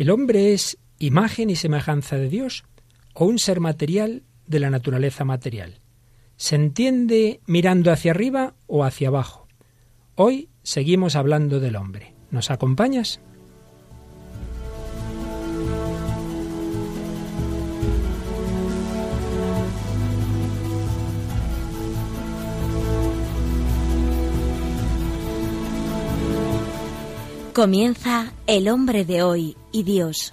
¿El hombre es imagen y semejanza de Dios o un ser material de la naturaleza material? ¿Se entiende mirando hacia arriba o hacia abajo? Hoy seguimos hablando del hombre. ¿Nos acompañas? Comienza El hombre de hoy y Dios.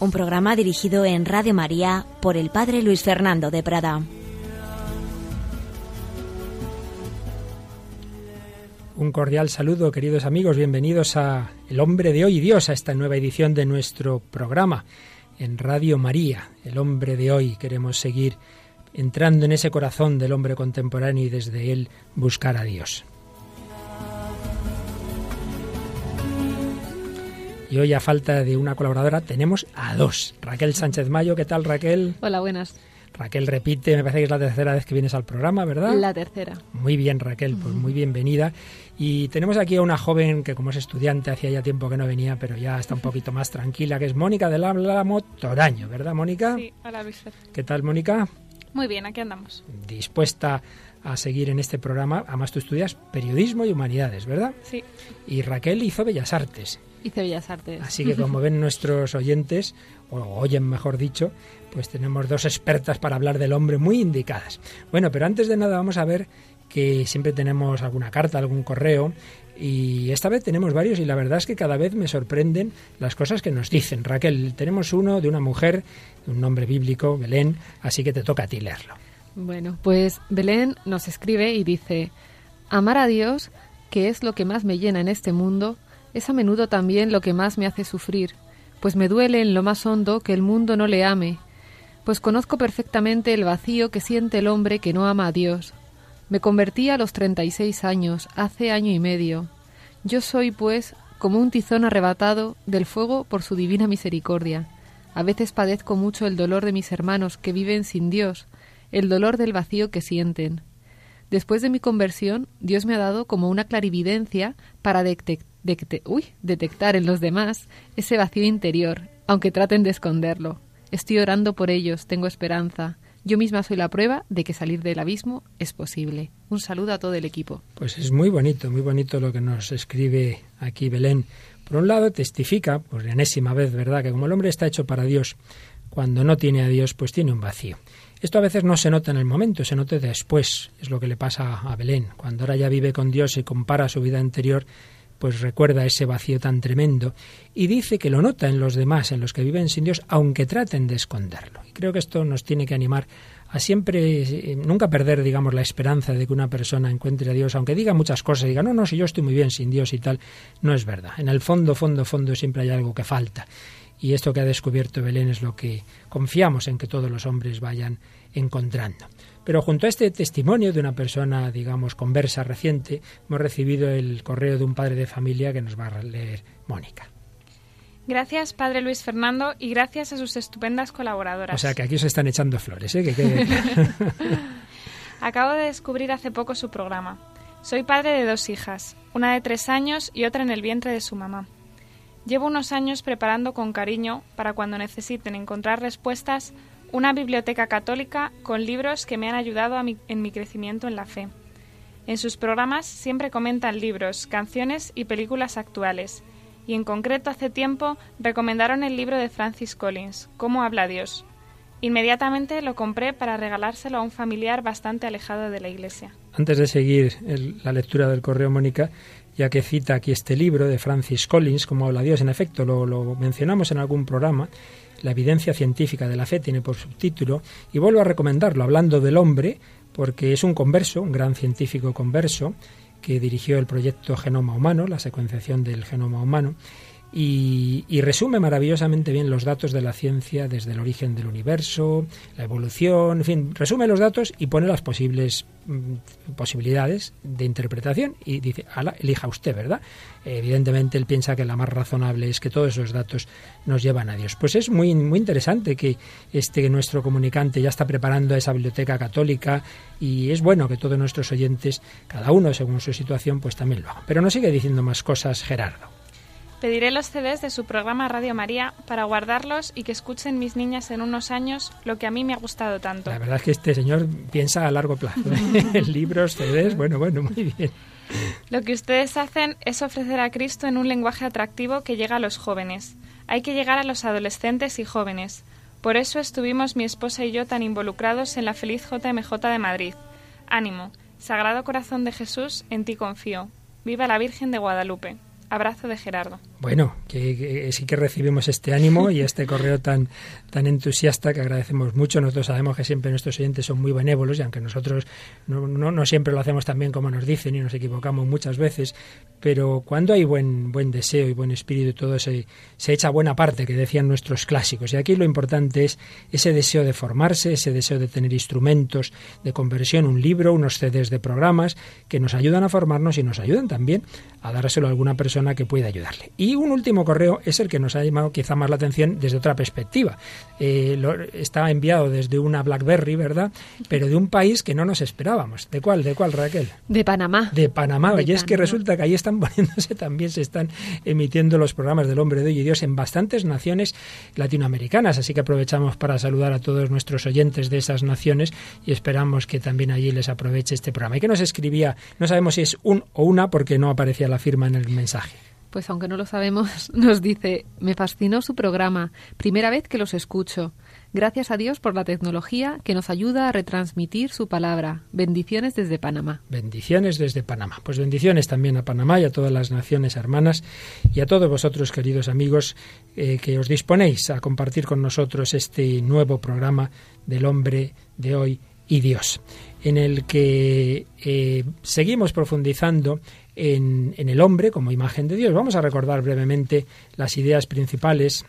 Un programa dirigido en Radio María por el Padre Luis Fernando de Prada. Un cordial saludo, queridos amigos, bienvenidos a El hombre de hoy y Dios, a esta nueva edición de nuestro programa en Radio María. El hombre de hoy queremos seguir entrando en ese corazón del hombre contemporáneo y desde él buscar a Dios. Y hoy, a falta de una colaboradora, tenemos a dos. Raquel Sánchez Mayo, ¿qué tal Raquel? Hola, buenas. Raquel repite, me parece que es la tercera vez que vienes al programa, ¿verdad? La tercera. Muy bien, Raquel, pues muy bienvenida. Y tenemos aquí a una joven que como es estudiante hacía ya tiempo que no venía, pero ya está un poquito más tranquila, que es Mónica del Álamo Toraño, ¿verdad, Mónica? Sí, hola Luis. ¿Qué tal, Mónica? Muy bien, aquí andamos. Dispuesta a seguir en este programa. Además, tú estudias periodismo y humanidades, ¿verdad? Sí. Y Raquel hizo Bellas Artes. Hice Bellas Artes. Así que como ven nuestros oyentes, o oyen mejor dicho, pues tenemos dos expertas para hablar del hombre muy indicadas. Bueno, pero antes de nada vamos a ver que siempre tenemos alguna carta, algún correo, y esta vez tenemos varios y la verdad es que cada vez me sorprenden las cosas que nos dicen. Raquel, tenemos uno de una mujer, un nombre bíblico, Belén, así que te toca a ti leerlo. Bueno, pues Belén nos escribe y dice, amar a Dios, que es lo que más me llena en este mundo, es a menudo también lo que más me hace sufrir, pues me duele en lo más hondo que el mundo no le ame, pues conozco perfectamente el vacío que siente el hombre que no ama a Dios, me convertí a los 36 años, hace año y medio. Yo soy, pues, como un tizón arrebatado del fuego por su divina misericordia. A veces padezco mucho el dolor de mis hermanos que viven sin Dios, el dolor del vacío que sienten. Después de mi conversión, Dios me ha dado como una clarividencia para detectar en los demás ese vacío interior, aunque traten de esconderlo. Estoy orando por ellos, tengo esperanza. Yo misma soy la prueba de que salir del abismo es posible. Un saludo a todo el equipo. Pues es muy bonito, muy bonito lo que nos escribe aquí Belén. Por un lado, testifica, por enésima vez, ¿verdad?, que como el hombre está hecho para Dios, cuando no tiene a Dios, pues tiene un vacío. Esto a veces no se nota en el momento, se nota después. Es lo que le pasa a Belén. Cuando ahora ya vive con Dios y compara su vida anterior, pues recuerda ese vacío tan tremendo y dice que lo nota en los demás, en los que viven sin Dios, aunque traten de esconderlo. Y creo que esto nos tiene que animar a siempre, eh, nunca perder, digamos, la esperanza de que una persona encuentre a Dios, aunque diga muchas cosas, diga, no, no, si yo estoy muy bien sin Dios y tal, no es verdad. En el fondo, fondo, fondo siempre hay algo que falta. Y esto que ha descubierto Belén es lo que confiamos en que todos los hombres vayan encontrando. Pero junto a este testimonio de una persona, digamos, conversa reciente, hemos recibido el correo de un padre de familia que nos va a leer Mónica. Gracias, Padre Luis Fernando, y gracias a sus estupendas colaboradoras. O sea, que aquí se están echando flores, ¿eh? Acabo de descubrir hace poco su programa. Soy padre de dos hijas, una de tres años y otra en el vientre de su mamá. Llevo unos años preparando con cariño para cuando necesiten encontrar respuestas una biblioteca católica con libros que me han ayudado en mi crecimiento en la fe. En sus programas siempre comentan libros, canciones y películas actuales, y en concreto hace tiempo recomendaron el libro de Francis Collins, Cómo habla Dios. Inmediatamente lo compré para regalárselo a un familiar bastante alejado de la iglesia. Antes de seguir la lectura del correo, Mónica, ya que cita aquí este libro de Francis Collins, Cómo habla Dios, en efecto lo, lo mencionamos en algún programa, la evidencia científica de la fe tiene por subtítulo, y vuelvo a recomendarlo, hablando del hombre, porque es un converso, un gran científico converso, que dirigió el proyecto Genoma Humano, la secuenciación del genoma humano, y, resume maravillosamente bien los datos de la ciencia desde el origen del universo, la evolución, en fin, resume los datos y pone las posibles posibilidades de interpretación y dice, ala, elija usted, ¿verdad? Evidentemente él piensa que la más razonable es que todos esos datos nos llevan a Dios. Pues es muy, muy interesante que este nuestro comunicante ya está preparando esa biblioteca católica y es bueno que todos nuestros oyentes, cada uno según su situación, pues también lo hagan. Pero no sigue diciendo más cosas Gerardo. Pediré los CDs de su programa Radio María para guardarlos y que escuchen mis niñas en unos años lo que a mí me ha gustado tanto. La verdad es que este señor piensa a largo plazo. ¿eh? Libros, CDs, bueno, bueno, muy bien. Lo que ustedes hacen es ofrecer a Cristo en un lenguaje atractivo que llega a los jóvenes. Hay que llegar a los adolescentes y jóvenes. Por eso estuvimos mi esposa y yo tan involucrados en la feliz JMJ de Madrid. Ánimo, Sagrado Corazón de Jesús, en ti confío. Viva la Virgen de Guadalupe. Abrazo de Gerardo. Bueno, que, sí que recibimos este ánimo y este correo tan, tan entusiasta que agradecemos mucho. Nosotros sabemos que siempre nuestros oyentes son muy benévolos y aunque nosotros no, siempre lo hacemos tan bien como nos dicen y nos equivocamos muchas veces, pero cuando hay buen, buen deseo y buen espíritu, todo se, se echa buena parte, que decían nuestros clásicos. Y aquí lo importante es ese deseo de formarse, ese deseo de tener instrumentos de conversión, un libro, unos CDs de programas que nos ayudan a formarnos y nos ayudan también a dárselo a alguna persona que pueda ayudarle. Y un último correo es el que nos ha llamado quizá más la atención desde otra perspectiva. Eh, está enviado desde una BlackBerry, ¿verdad? Pero de un país que no nos esperábamos. ¿De cuál? ¿De cuál, Raquel? De Panamá. De Panamá. y es que resulta que ahí están poniéndose también, se están emitiendo los programas del hombre de hoy y Dios en bastantes naciones latinoamericanas. Así que aprovechamos para saludar a todos nuestros oyentes de esas naciones y esperamos que también allí les aproveche este programa. ¿Y que nos escribía? No sabemos si es un o una porque no aparecía la firma en el mensaje pues aunque no lo sabemos, nos dice, me fascinó su programa, primera vez que los escucho. Gracias a Dios por la tecnología que nos ayuda a retransmitir su palabra. Bendiciones desde Panamá. Bendiciones desde Panamá. Pues bendiciones también a Panamá y a todas las naciones hermanas y a todos vosotros, queridos amigos, eh, que os disponéis a compartir con nosotros este nuevo programa del hombre de hoy y Dios, en el que eh, seguimos profundizando en, el hombre como imagen de Dios. Vamos a recordar brevemente las ideas principales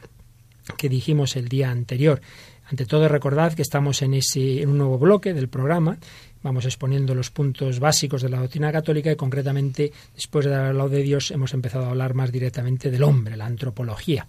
que dijimos el día anterior. Ante todo, recordad que estamos en, ese, en un nuevo bloque del programa. Vamos exponiendo los puntos básicos de la doctrina católica y concretamente, después de haber hablado de Dios, hemos empezado a hablar más directamente del hombre, la antropología.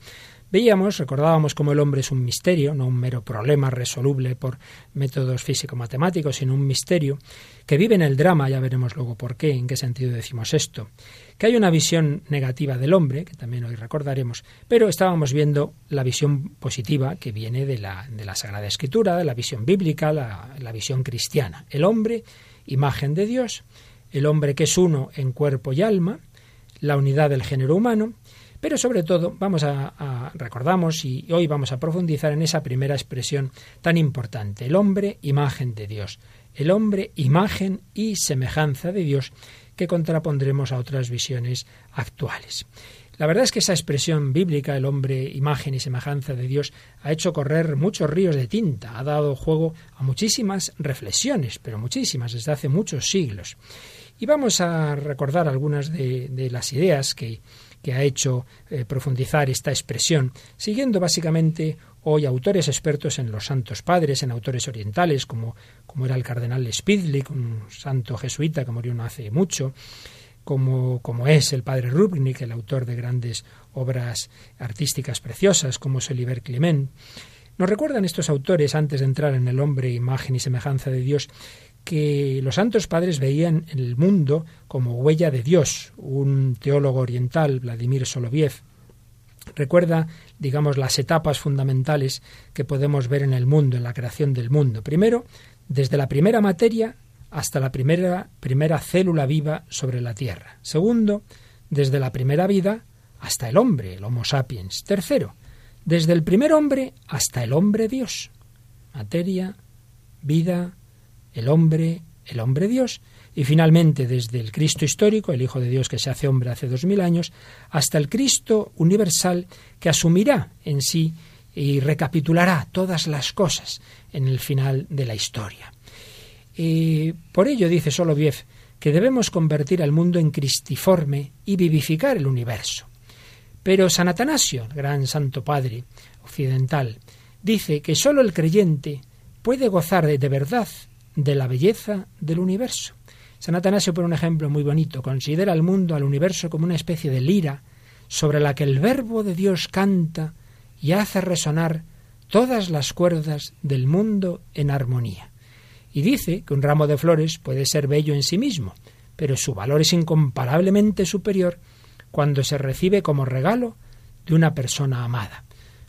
Veíamos, recordábamos cómo el hombre es un misterio, no un mero problema resoluble por métodos físico-matemáticos, sino un misterio que vive en el drama, ya veremos luego por qué, en qué sentido decimos esto, que hay una visión negativa del hombre, que también hoy recordaremos, pero estábamos viendo la visión positiva que viene de la, de la Sagrada Escritura, de la visión bíblica, la, la visión cristiana. El hombre, imagen de Dios, el hombre que es uno en cuerpo y alma, la unidad del género humano, pero sobre todo vamos a, recordamos y hoy vamos a profundizar en esa primera expresión tan importante, el hombre imagen de Dios, el hombre imagen y semejanza de Dios que contrapondremos a otras visiones actuales. La verdad es que esa expresión bíblica, el hombre imagen y semejanza de Dios, ha hecho correr muchos ríos de tinta, ha dado juego a muchísimas reflexiones, pero muchísimas, desde hace muchos siglos. Y vamos a recordar algunas de las ideas que que ha hecho eh, profundizar esta expresión, siguiendo básicamente hoy autores expertos en los santos padres, en autores orientales, como, como era el cardenal Spidlik, un santo jesuita que murió no hace mucho, como, como es el padre Rubnik, el autor de grandes obras artísticas preciosas, como es Oliver Clement. Nos recuerdan estos autores, antes de entrar en el hombre, imagen y semejanza de Dios, que los santos padres veían el mundo como huella de Dios. Un teólogo oriental, Vladimir Soloviev, recuerda, digamos, las etapas fundamentales que podemos ver en el mundo, en la creación del mundo. Primero, desde la primera materia hasta la primera, primera célula viva sobre la Tierra. Segundo, desde la primera vida hasta el hombre, el Homo sapiens. Tercero, desde el primer hombre hasta el hombre Dios. Materia, vida, el hombre, el hombre Dios, y finalmente desde el Cristo histórico, el Hijo de Dios que se hace hombre hace dos mil años, hasta el Cristo universal que asumirá en sí y recapitulará todas las cosas en el final de la historia. Y por ello dice Soloviev que debemos convertir al mundo en cristiforme y vivificar el universo. Pero San Atanasio, gran santo padre occidental, dice que sólo el creyente puede gozar de, de verdad de la belleza del universo. San Atanasio pone un ejemplo muy bonito. Considera al mundo, al universo, como una especie de lira sobre la que el verbo de Dios canta y hace resonar todas las cuerdas del mundo en armonía. Y dice que un ramo de flores puede ser bello en sí mismo, pero su valor es incomparablemente superior cuando se recibe como regalo de una persona amada.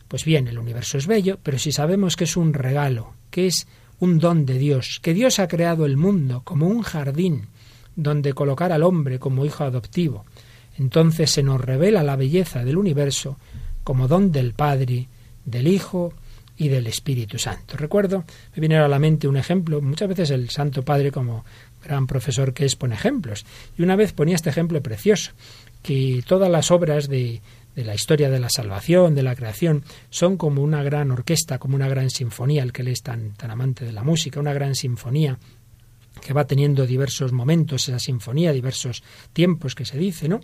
Pues bien, el universo es bello, pero si sabemos que es un regalo, que es un don de Dios, que Dios ha creado el mundo como un jardín donde colocar al hombre como hijo adoptivo, entonces se nos revela la belleza del universo como don del Padre, del Hijo y del Espíritu Santo. Recuerdo, me viene a la mente un ejemplo, muchas veces el Santo Padre como gran profesor que es pone ejemplos, y una vez ponía este ejemplo precioso, que todas las obras de, de la historia de la salvación, de la creación, son como una gran orquesta, como una gran sinfonía, el que él es tan, tan amante de la música, una gran sinfonía que va teniendo diversos momentos, esa sinfonía, diversos tiempos que se dice, ¿no?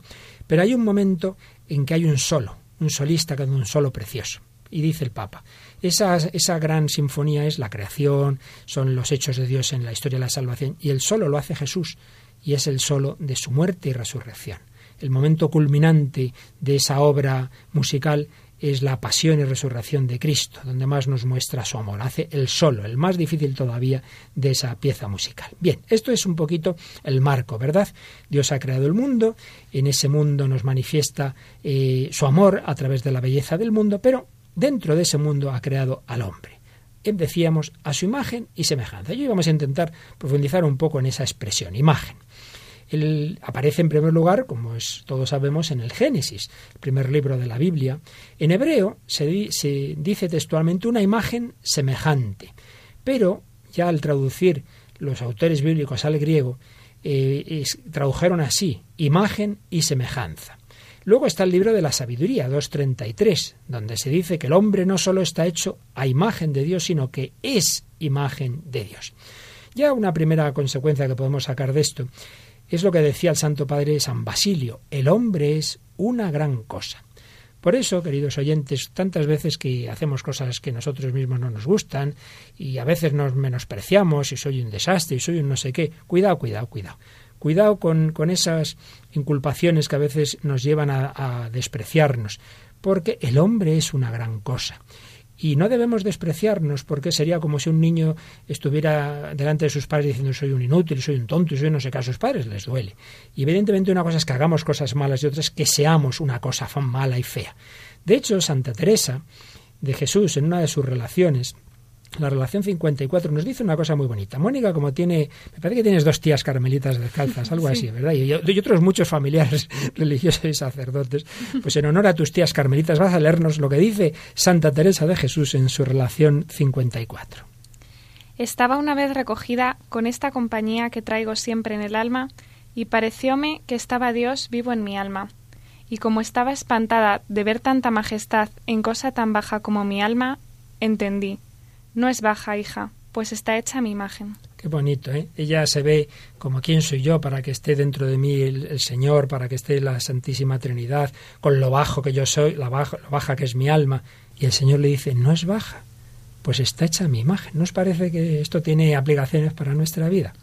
Pero hay un momento en que hay un solo, un solista con un solo precioso. Y dice el Papa, esa, esa gran sinfonía es la creación, son los hechos de Dios en la historia de la salvación, y el solo lo hace Jesús, y es el solo de su muerte y resurrección el momento culminante de esa obra musical es la pasión y resurrección de Cristo, donde más nos muestra su amor. Hace el solo, el más difícil todavía de esa pieza musical. Bien, esto es un poquito el marco, ¿verdad? Dios ha creado el mundo, en ese mundo nos manifiesta eh, su amor a través de la belleza del mundo, pero dentro de ese mundo ha creado al hombre. Decíamos a su imagen y semejanza. Y hoy vamos a intentar profundizar un poco en esa expresión, imagen. Él aparece en primer lugar, como es, todos sabemos, en el Génesis, el primer libro de la Biblia. En hebreo se, dice textualmente una imagen semejante, pero ya al traducir los autores bíblicos al griego, eh, tradujeron así, imagen y semejanza. Luego está el libro de la sabiduría, 2.33, donde se dice que el hombre no solo está hecho a imagen de Dios, sino que es imagen de Dios. Ya una primera consecuencia que podemos sacar de esto es lo que decía el Santo Padre San Basilio, el hombre es una gran cosa. Por eso, queridos oyentes, tantas veces que hacemos cosas que nosotros mismos no nos gustan y a veces nos menospreciamos y soy un desastre y soy un no sé qué, cuidado, cuidado, cuidado. Cuidado con, con esas inculpaciones que a veces nos llevan a, a despreciarnos, porque el hombre es una gran cosa. Y no debemos despreciarnos porque sería como si un niño estuviera delante de sus padres diciendo soy un inútil, soy un tonto soy no sé qué a sus padres, les duele. Y evidentemente una cosa es que hagamos cosas malas y otra es que seamos una cosa mala y fea. De hecho, Santa Teresa de Jesús en una de sus relaciones la relación 54 nos dice una cosa muy bonita. Mónica, como tiene, me parece que tienes dos tías carmelitas descalzas, algo así, ¿verdad? Y, y, otros muchos familiares religiosos y sacerdotes. Pues en honor a tus tías carmelitas vas a leernos lo que dice Santa Teresa de Jesús en su relación 54. Estaba una vez recogida con esta compañía que traigo siempre en el alma, y parecióme que estaba Dios vivo en mi alma. Y como estaba espantada de ver tanta majestad en cosa tan baja como mi alma, entendí no es baja, hija, pues está hecha a mi imagen. Qué bonito, ¿eh? Ella se ve como quién soy yo para que esté dentro de mí el, Señor, para que esté la Santísima Trinidad, con lo bajo que yo soy, la baja, lo baja que es mi alma. Y el Señor le dice, no es baja, pues está hecha a mi imagen. ¿No os parece que esto tiene aplicaciones para nuestra vida?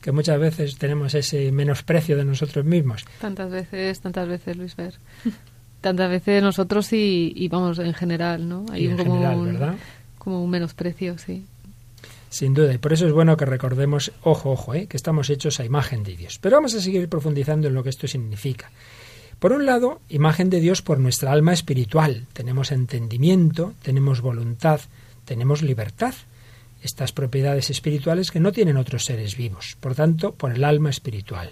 Que muchas veces tenemos ese menosprecio de nosotros mismos. Tantas veces, tantas veces, Luis Ver. tantas veces nosotros y, vamos, en general, ¿no? Hay en general, ¿verdad? Como un menosprecio, sí. Sin duda, y por eso es bueno que recordemos, ojo, ojo, ¿eh? que estamos hechos a imagen de Dios. Pero vamos a seguir profundizando en lo que esto significa. Por un lado, imagen de Dios por nuestra alma espiritual. Tenemos entendimiento, tenemos voluntad, tenemos libertad. Estas propiedades espirituales que no tienen otros seres vivos. Por tanto, por el alma espiritual.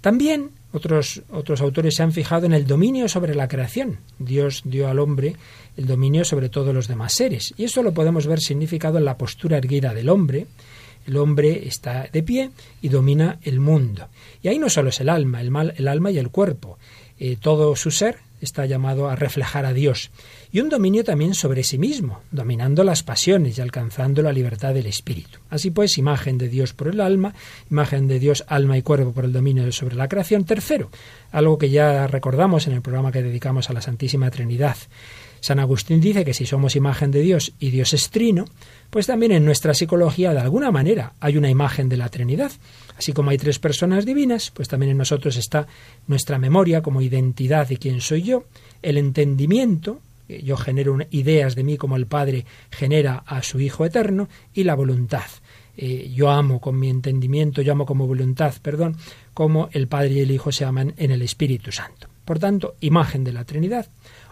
También otros, otros autores se han fijado en el dominio sobre la creación. Dios dio al hombre el dominio sobre todos los demás seres. Y eso lo podemos ver significado en la postura erguida del hombre. El hombre está de pie y domina el mundo. Y ahí no solo es el alma, el, mal, el alma y el cuerpo. Eh, todo su ser está llamado a reflejar a Dios. Y un dominio también sobre sí mismo, dominando las pasiones y alcanzando la libertad del espíritu. Así pues, imagen de Dios por el alma, imagen de Dios alma y cuerpo por el dominio sobre la creación. Tercero, algo que ya recordamos en el programa que dedicamos a la Santísima Trinidad San Agustín dice que si somos imagen de Dios y Dios es trino, pues también en nuestra psicología de alguna manera hay una imagen de la Trinidad. Así como hay tres personas divinas, pues también en nosotros está nuestra memoria como identidad y quién soy yo, el entendimiento, yo genero ideas de mí como el Padre genera a su Hijo eterno, y la voluntad. Eh, yo amo con mi entendimiento, yo amo como voluntad, perdón, como el Padre y el Hijo se aman en el Espíritu Santo. Por tanto, imagen de la Trinidad.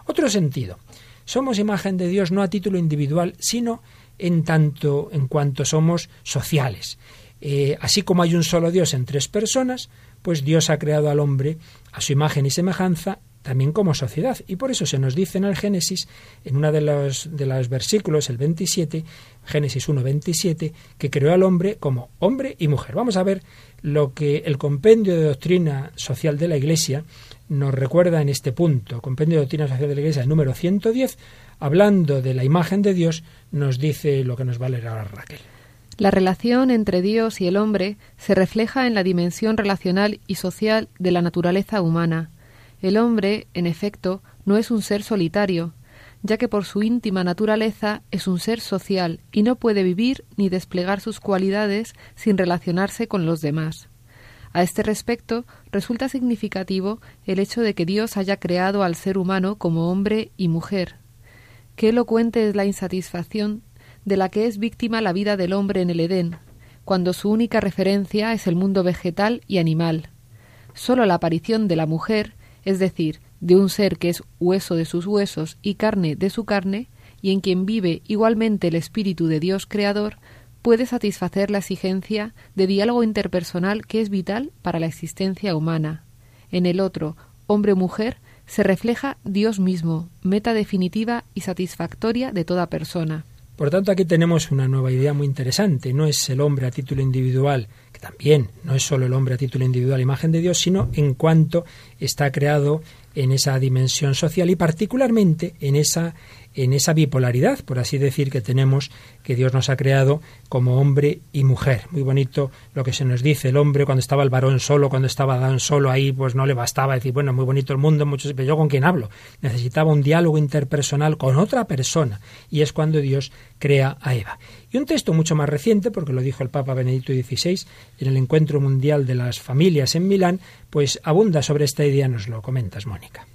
Otro sentido. Somos imagen de Dios no a título individual, sino en tanto en cuanto somos sociales. Eh, así como hay un solo Dios en tres personas, pues Dios ha creado al hombre a su imagen y semejanza también como sociedad. Y por eso se nos dice en el Génesis, en uno de los, de los versículos, el 27, Génesis 1, 27, que creó al hombre como hombre y mujer. Vamos a ver lo que el compendio de doctrina social de la Iglesia nos recuerda en este punto. Compendio de doctrina social de la Iglesia, número 110, hablando de la imagen de Dios, nos dice lo que nos va a leer ahora Raquel. La relación entre Dios y el hombre se refleja en la dimensión relacional y social de la naturaleza humana. El hombre, en efecto, no es un ser solitario, ya que por su íntima naturaleza es un ser social y no puede vivir ni desplegar sus cualidades sin relacionarse con los demás. A este respecto, resulta significativo el hecho de que Dios haya creado al ser humano como hombre y mujer. Qué elocuente es la insatisfacción de la que es víctima la vida del hombre en el Edén, cuando su única referencia es el mundo vegetal y animal. Sólo la aparición de la mujer, es decir, de un ser que es hueso de sus huesos y carne de su carne, y en quien vive igualmente el espíritu de Dios creador, puede satisfacer la exigencia de diálogo interpersonal que es vital para la existencia humana. En el otro, hombre-mujer, se refleja Dios mismo, meta definitiva y satisfactoria de toda persona. Por tanto, aquí tenemos una nueva idea muy interesante. No es el hombre a título individual, que también no es solo el hombre a título individual, imagen de Dios, sino en cuanto está creado en esa dimensión social y particularmente en esa en esa bipolaridad, por así decir, que tenemos, que Dios nos ha creado como hombre y mujer. Muy bonito lo que se nos dice, el hombre cuando estaba el varón solo, cuando estaba Adán solo ahí, pues no le bastaba decir, bueno, muy bonito el mundo, muchos, pero yo con quién hablo. Necesitaba un diálogo interpersonal con otra persona, y es cuando Dios crea a Eva. Y un texto mucho más reciente, porque lo dijo el Papa Benedicto XVI en el Encuentro Mundial de las Familias en Milán, pues abunda sobre esta idea, nos lo comentas, Mónica.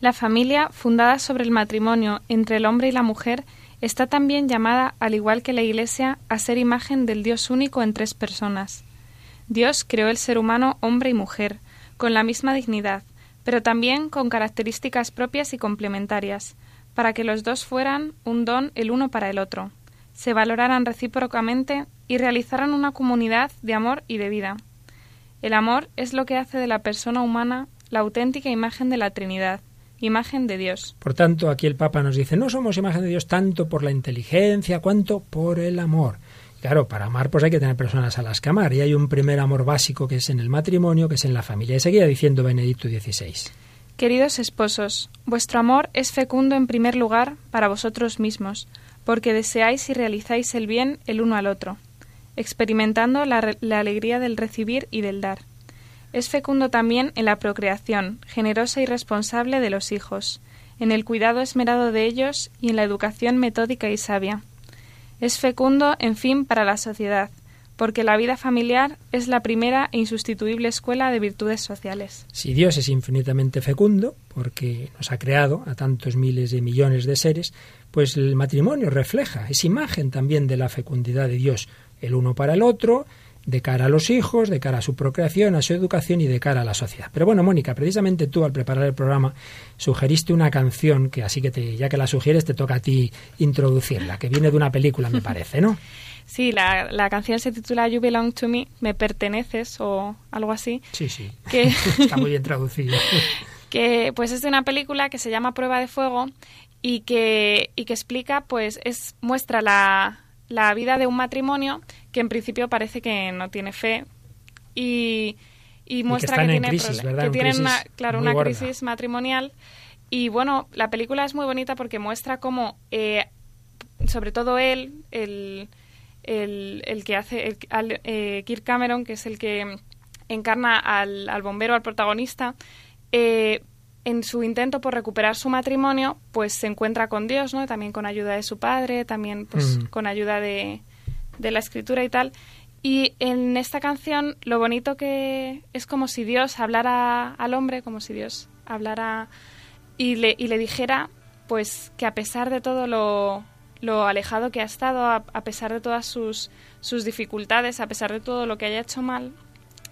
La familia, fundada sobre el matrimonio entre el hombre y la mujer, está también llamada, al igual que la Iglesia, a ser imagen del Dios único en tres personas. Dios creó el ser humano hombre y mujer, con la misma dignidad, pero también con características propias y complementarias, para que los dos fueran un don el uno para el otro, se valoraran recíprocamente y realizaran una comunidad de amor y de vida. El amor es lo que hace de la persona humana la auténtica imagen de la Trinidad, imagen de Dios. Por tanto, aquí el Papa nos dice, no somos imagen de Dios tanto por la inteligencia, cuanto por el amor. Claro, para amar pues hay que tener personas a las que amar. Y hay un primer amor básico que es en el matrimonio, que es en la familia. Y seguía diciendo Benedicto XVI. Queridos esposos, vuestro amor es fecundo en primer lugar para vosotros mismos, porque deseáis y realizáis el bien el uno al otro, experimentando la, la alegría del recibir y del dar. Es fecundo también en la procreación, generosa y responsable de los hijos, en el cuidado esmerado de ellos y en la educación metódica y sabia. Es fecundo, en fin, para la sociedad, porque la vida familiar es la primera e insustituible escuela de virtudes sociales. Si Dios es infinitamente fecundo, porque nos ha creado a tantos miles de millones de seres, pues el matrimonio refleja, es imagen también de la fecundidad de Dios, el uno para el otro, de cara a los hijos, de cara a su procreación, a su educación y de cara a la sociedad. Pero bueno, Mónica, precisamente tú al preparar el programa sugeriste una canción que así que te, ya que la sugieres te toca a ti introducirla, que viene de una película, me parece, ¿no? Sí, la, la canción se titula You Belong to Me, Me Perteneces o algo así. Sí, sí, que, está muy bien traducido. que pues es de una película que se llama Prueba de Fuego y que, y que explica, pues es muestra la, la vida de un matrimonio que en principio parece que no tiene fe y, muestra que, tiene que tienen una, claro, una crisis matrimonial. Y bueno, la película es muy bonita porque muestra cómo, eh, sobre todo él, el, el, que hace, el, eh, Kirk Cameron, que es el que encarna al, al bombero, al protagonista, eh, en su intento por recuperar su matrimonio, pues se encuentra con Dios, ¿no? También con ayuda de su padre, también pues Mm. con ayuda de, de la escritura y tal. Y en esta canción lo bonito que es como si Dios hablara al hombre, como si Dios hablara y le, y le dijera pues que a pesar de todo lo, lo alejado que ha estado, a, a pesar de todas sus, sus dificultades, a pesar de todo lo que haya hecho mal,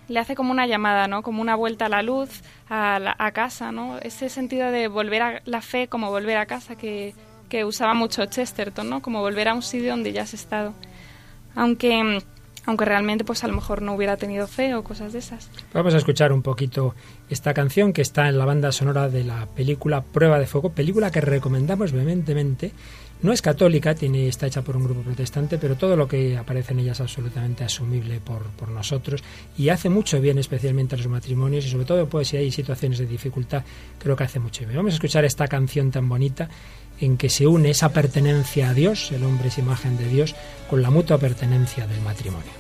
le hace como una llamada, ¿no? Como una vuelta a la luz, a, la- a casa, ¿no? Ese sentido de volver a la fe como volver a casa que, que usaba mucho Chesterton, ¿no? Como volver a un sitio donde ya has estado. Aunque, aunque realmente pues a lo mejor no hubiera tenido fe o cosas de esas. Vamos a escuchar un poquito esta canción que está en la banda sonora de la película Prueba de Fuego, película que recomendamos vehementemente. No es católica, tiene, está hecha por un grupo protestante, pero todo lo que aparece en ella es absolutamente asumible por, nosotros y hace mucho bien especialmente a los matrimonios y sobre todo pues si hay situaciones de dificultad, creo que hace mucho bien. Vamos a escuchar esta canción tan bonita en que se une esa pertenencia a Dios, el hombre es imagen de Dios, con la mutua pertenencia del matrimonio.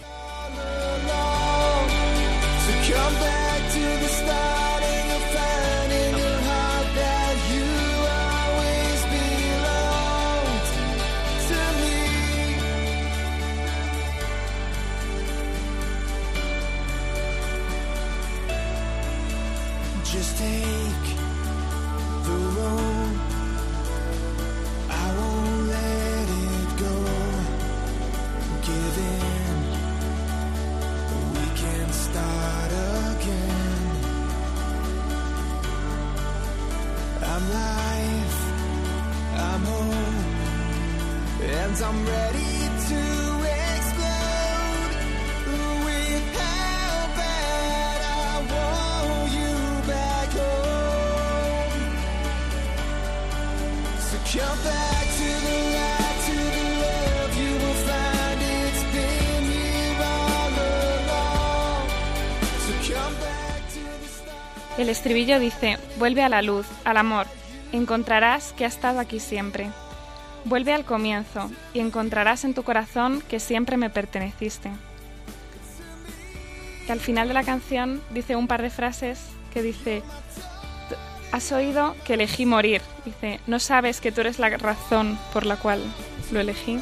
El estribillo dice, vuelve a la luz, al amor, encontrarás que ha estado aquí siempre. Vuelve al comienzo y encontrarás en tu corazón que siempre me perteneciste. Y al final de la canción dice un par de frases que dice, has oído que elegí morir. Dice, no sabes que tú eres la razón por la cual lo elegí.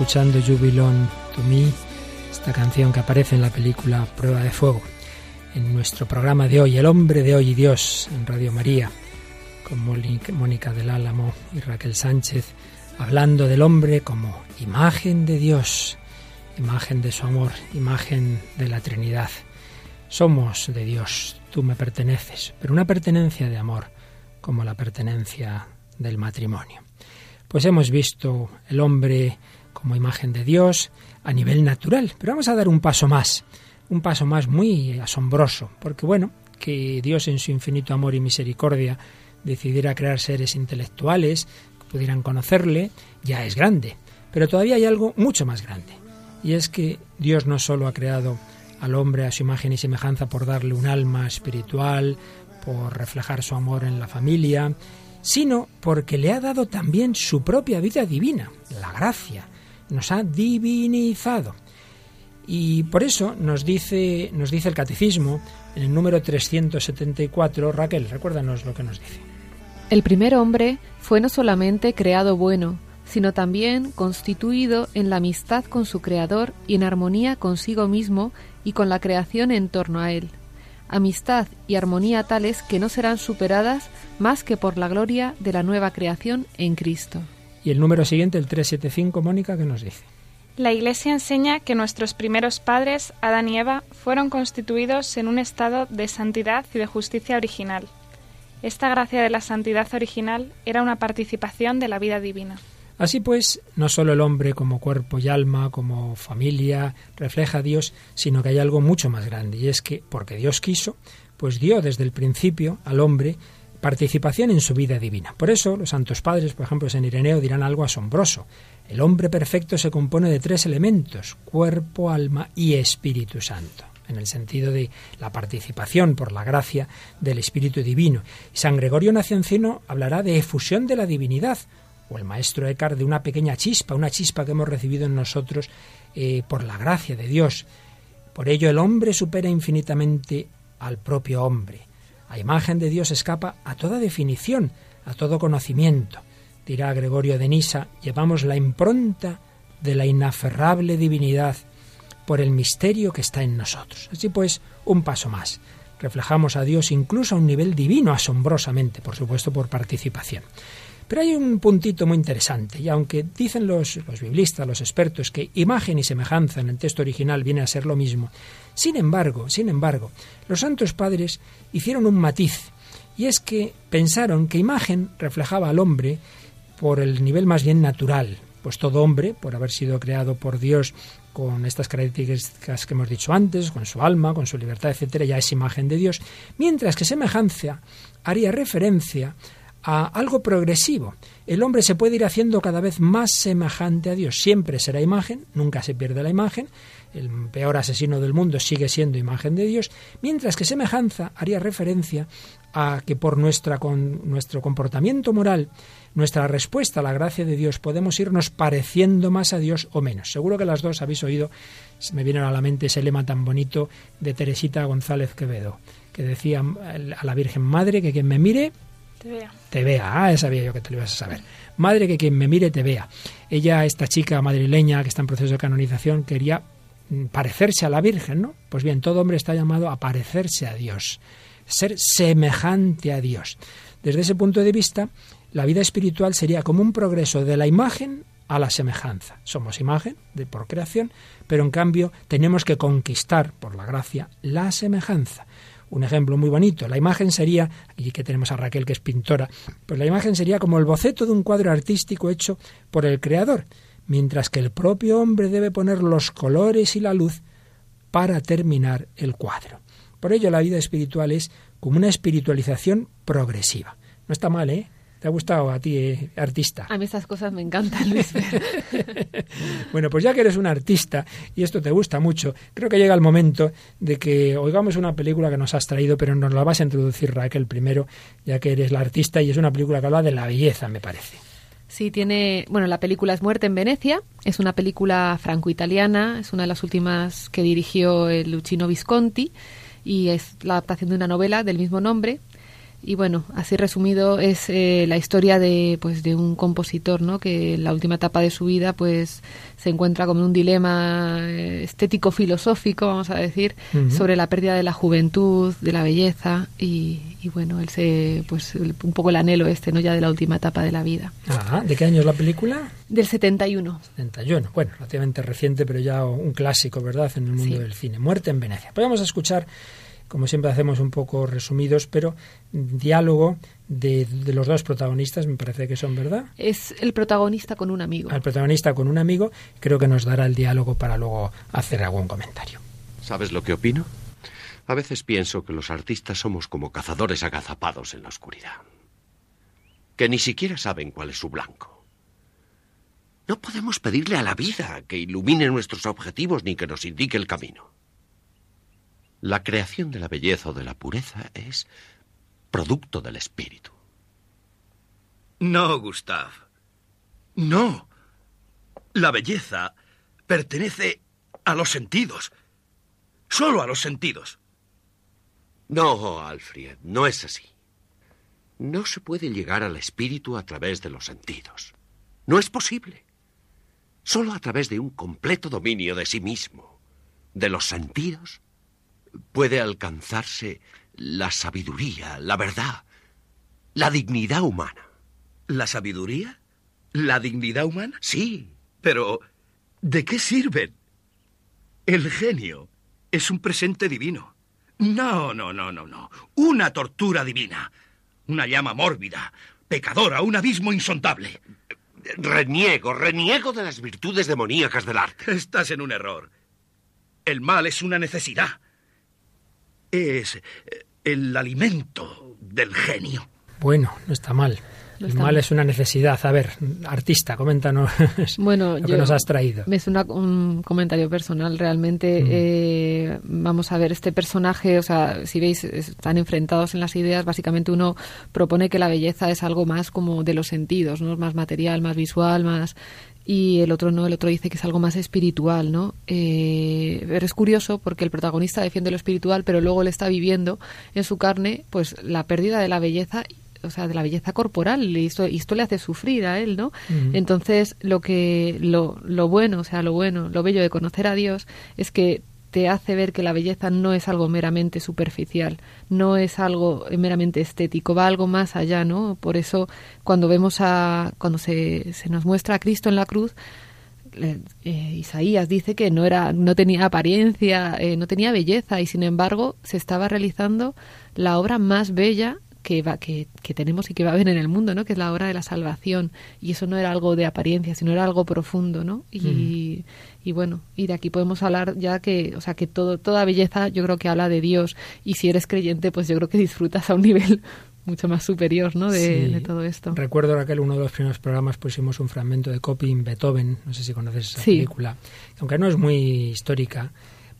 Escuchando You to Me, esta canción que aparece en la película Prueba de Fuego. En nuestro programa de hoy, El hombre de hoy y Dios, en Radio María, con Mónica del Álamo y Raquel Sánchez, hablando del hombre como imagen de Dios, imagen de su amor, imagen de la Trinidad. Somos de Dios, tú me perteneces, pero una pertenencia de amor, como la pertenencia del matrimonio. Pues hemos visto el hombre como imagen de Dios a nivel natural, pero vamos a dar un paso más, un paso más muy asombroso, porque bueno, que Dios en su infinito amor y misericordia decidiera crear seres intelectuales que pudieran conocerle, ya es grande, pero todavía hay algo mucho más grande, y es que Dios no solo ha creado al hombre a su imagen y semejanza por darle un alma espiritual, por reflejar su amor en la familia, sino porque le ha dado también su propia vida divina, la gracia, nos ha divinizado. Y por eso nos dice, nos dice el catecismo en el número 374, Raquel, recuérdanos lo que nos dice. El primer hombre fue no solamente creado bueno, sino también constituido en la amistad con su Creador y en armonía consigo mismo y con la creación en torno a él. Amistad y armonía tales que no serán superadas más que por la gloria de la nueva creación en Cristo. Y el número siguiente, el 375, Mónica, ¿qué nos dice? La Iglesia enseña que nuestros primeros padres, Adán y Eva, fueron constituidos en un estado de santidad y de justicia original. Esta gracia de la santidad original era una participación de la vida divina. Así pues, no solo el hombre como cuerpo y alma, como familia, refleja a Dios, sino que hay algo mucho más grande, y es que, porque Dios quiso, pues dio desde el principio al hombre participación en su vida divina. Por eso los santos padres, por ejemplo, en Ireneo dirán algo asombroso. El hombre perfecto se compone de tres elementos, cuerpo, alma y Espíritu Santo en el sentido de la participación por la gracia del Espíritu Divino. San Gregorio Nacianceno hablará de efusión de la divinidad, o el maestro Eckhart de una pequeña chispa, una chispa que hemos recibido en nosotros eh, por la gracia de Dios. Por ello el hombre supera infinitamente al propio hombre. La imagen de Dios escapa a toda definición, a todo conocimiento. Dirá Gregorio de Nisa, llevamos la impronta de la inaferrable divinidad por el misterio que está en nosotros. Así pues, un paso más. Reflejamos a Dios incluso a un nivel divino, asombrosamente, por supuesto, por participación. Pero hay un puntito muy interesante, y aunque dicen los, los, biblistas, los expertos, que imagen y semejanza en el texto original viene a ser lo mismo, sin embargo, sin embargo, los santos padres hicieron un matiz, y es que pensaron que imagen reflejaba al hombre por el nivel más bien natural, pues todo hombre, por haber sido creado por Dios con estas características que hemos dicho antes, con su alma, con su libertad, etcétera, ya es imagen de Dios, mientras que semejanza haría referencia a algo progresivo. El hombre se puede ir haciendo cada vez más semejante a Dios. Siempre será imagen, nunca se pierde la imagen. El peor asesino del mundo sigue siendo imagen de Dios, mientras que semejanza haría referencia a que por nuestra, con, nuestro comportamiento moral, nuestra respuesta a la gracia de Dios, podemos irnos pareciendo más a Dios o menos. Seguro que las dos habéis oído, me viene a la mente ese lema tan bonito de Teresita González Quevedo, que decía a la Virgen Madre que quien me mire Te vea. te vea. Ah, sabía yo que te lo ibas a saber. Madre que quien me mire te vea. Ella, esta chica madrileña que está en proceso de canonización, quería mm, parecerse a la Virgen, ¿no? Pues bien, todo hombre está llamado a parecerse a Dios, ser semejante a Dios. Desde ese punto de vista, la vida espiritual sería como un progreso de la imagen a la semejanza. Somos imagen de por creación, pero en cambio tenemos que conquistar por la gracia la semejanza un ejemplo muy bonito. La imagen sería, aquí que tenemos a Raquel que es pintora, pues la imagen sería como el boceto de un cuadro artístico hecho por el creador, mientras que el propio hombre debe poner los colores y la luz para terminar el cuadro. Por ello la vida espiritual es como una espiritualización progresiva. No está mal, ¿eh? ¿Te ha gustado a ti, eh, artista? A mí estas cosas me encantan, Luis. bueno, pues ya que eres un artista y esto te gusta mucho, creo que llega el momento de que oigamos una película que nos has traído, pero nos la vas a introducir Raquel primero, ya que eres la artista y es una película que habla de la belleza, me parece. Sí, tiene. Bueno, la película es Muerte en Venecia. Es una película franco-italiana. Es una de las últimas que dirigió el Luchino Visconti. Y es la adaptación de una novela del mismo nombre. Y bueno, así resumido es eh, la historia de pues de un compositor, ¿no? Que en la última etapa de su vida pues se encuentra como en un dilema eh, estético filosófico, vamos a decir, sobre la pérdida de la juventud, de la belleza y, y bueno, él se pues un poco el anhelo este, ¿no? Ya de la última etapa de la vida. Ah, ¿de qué año es la película? Del 71. 71. Bueno, relativamente reciente, pero ya un clásico, ¿verdad?, en el mundo Sí. del cine. Muerte en Venecia. Pues vamos a escuchar, como siempre hacemos un poco resumidos, pero diálogo de, de los dos protagonistas, me parece que son, ¿verdad? Es el protagonista con un amigo. Al protagonista con un amigo, creo que nos dará el diálogo para luego hacer algún comentario. ¿Sabes lo que opino? A veces pienso que los artistas somos como cazadores agazapados en la oscuridad, que ni siquiera saben cuál es su blanco. No podemos pedirle a la vida que ilumine nuestros objetivos ni que nos indique el camino. La creación de la belleza o de la pureza es producto del espíritu. No, Gustav. No. La belleza pertenece a los sentidos. Solo a los sentidos. No, Alfred, no es así. No se puede llegar al espíritu a través de los sentidos. No es posible. Solo a través de un completo dominio de sí mismo, de los sentidos, puede alcanzarse la sabiduría, la verdad, la dignidad humana. ¿La sabiduría? ¿La dignidad humana? Sí, Pero ¿De qué sirven? El genio es un presente divino. No, no, no, no, no. Una tortura divina. Una llama mórbida, pecadora, un abismo insondable. Reniego, reniego de las virtudes demoníacas del arte. Estás en un error. El mal es una necesidad. Es eh, el alimento del genio. Bueno, no está mal. No El está mal mal. es una necesidad. A ver, artista, coméntanos Bueno, lo yo, que nos has traído. Es una- un comentario personal, realmente. Mm. eh, vamos a ver, este personaje, o sea, si veis, están enfrentados en las ideas. Básicamente, uno propone que la belleza es algo más como de los sentidos, ¿no? Más material, más visual, más. Y el otro no, el otro dice que es algo más espiritual, ¿no? Eh, pero es curioso porque el protagonista defiende lo espiritual, pero luego le está viviendo en su carne, pues, la pérdida de la belleza o sea, de la belleza corporal y esto, y esto le hace sufrir a él, ¿no? Entonces, lo que lo, lo bueno, o sea, lo bueno, lo bello de conocer a Dios es que te hace ver que la belleza no es algo meramente superficial, no es algo meramente estético, va algo más allá, ¿no? Por eso cuando vemos a cuando se, se nos muestra a Cristo en la cruz, eh, Isaías dice que no era no tenía apariencia, eh, no tenía belleza y sin embargo se estaba realizando la obra más bella que, va, que, que tenemos y que va a haber en el mundo, ¿no? Que es la obra de la salvación. Y eso no era algo de apariencia, sino era algo profundo, ¿no? Y, y bueno, y de aquí podemos hablar ya que, o sea, que todo, toda belleza yo creo que habla de Dios. Y si eres creyente, pues yo creo que disfrutas a un nivel mucho más superior, ¿no? De, Sí. de todo esto. Recuerdo que en uno de los primeros programas pusimos un fragmento de Copy in Beethoven, no sé si conoces esa Sí. película, aunque no es muy histórica,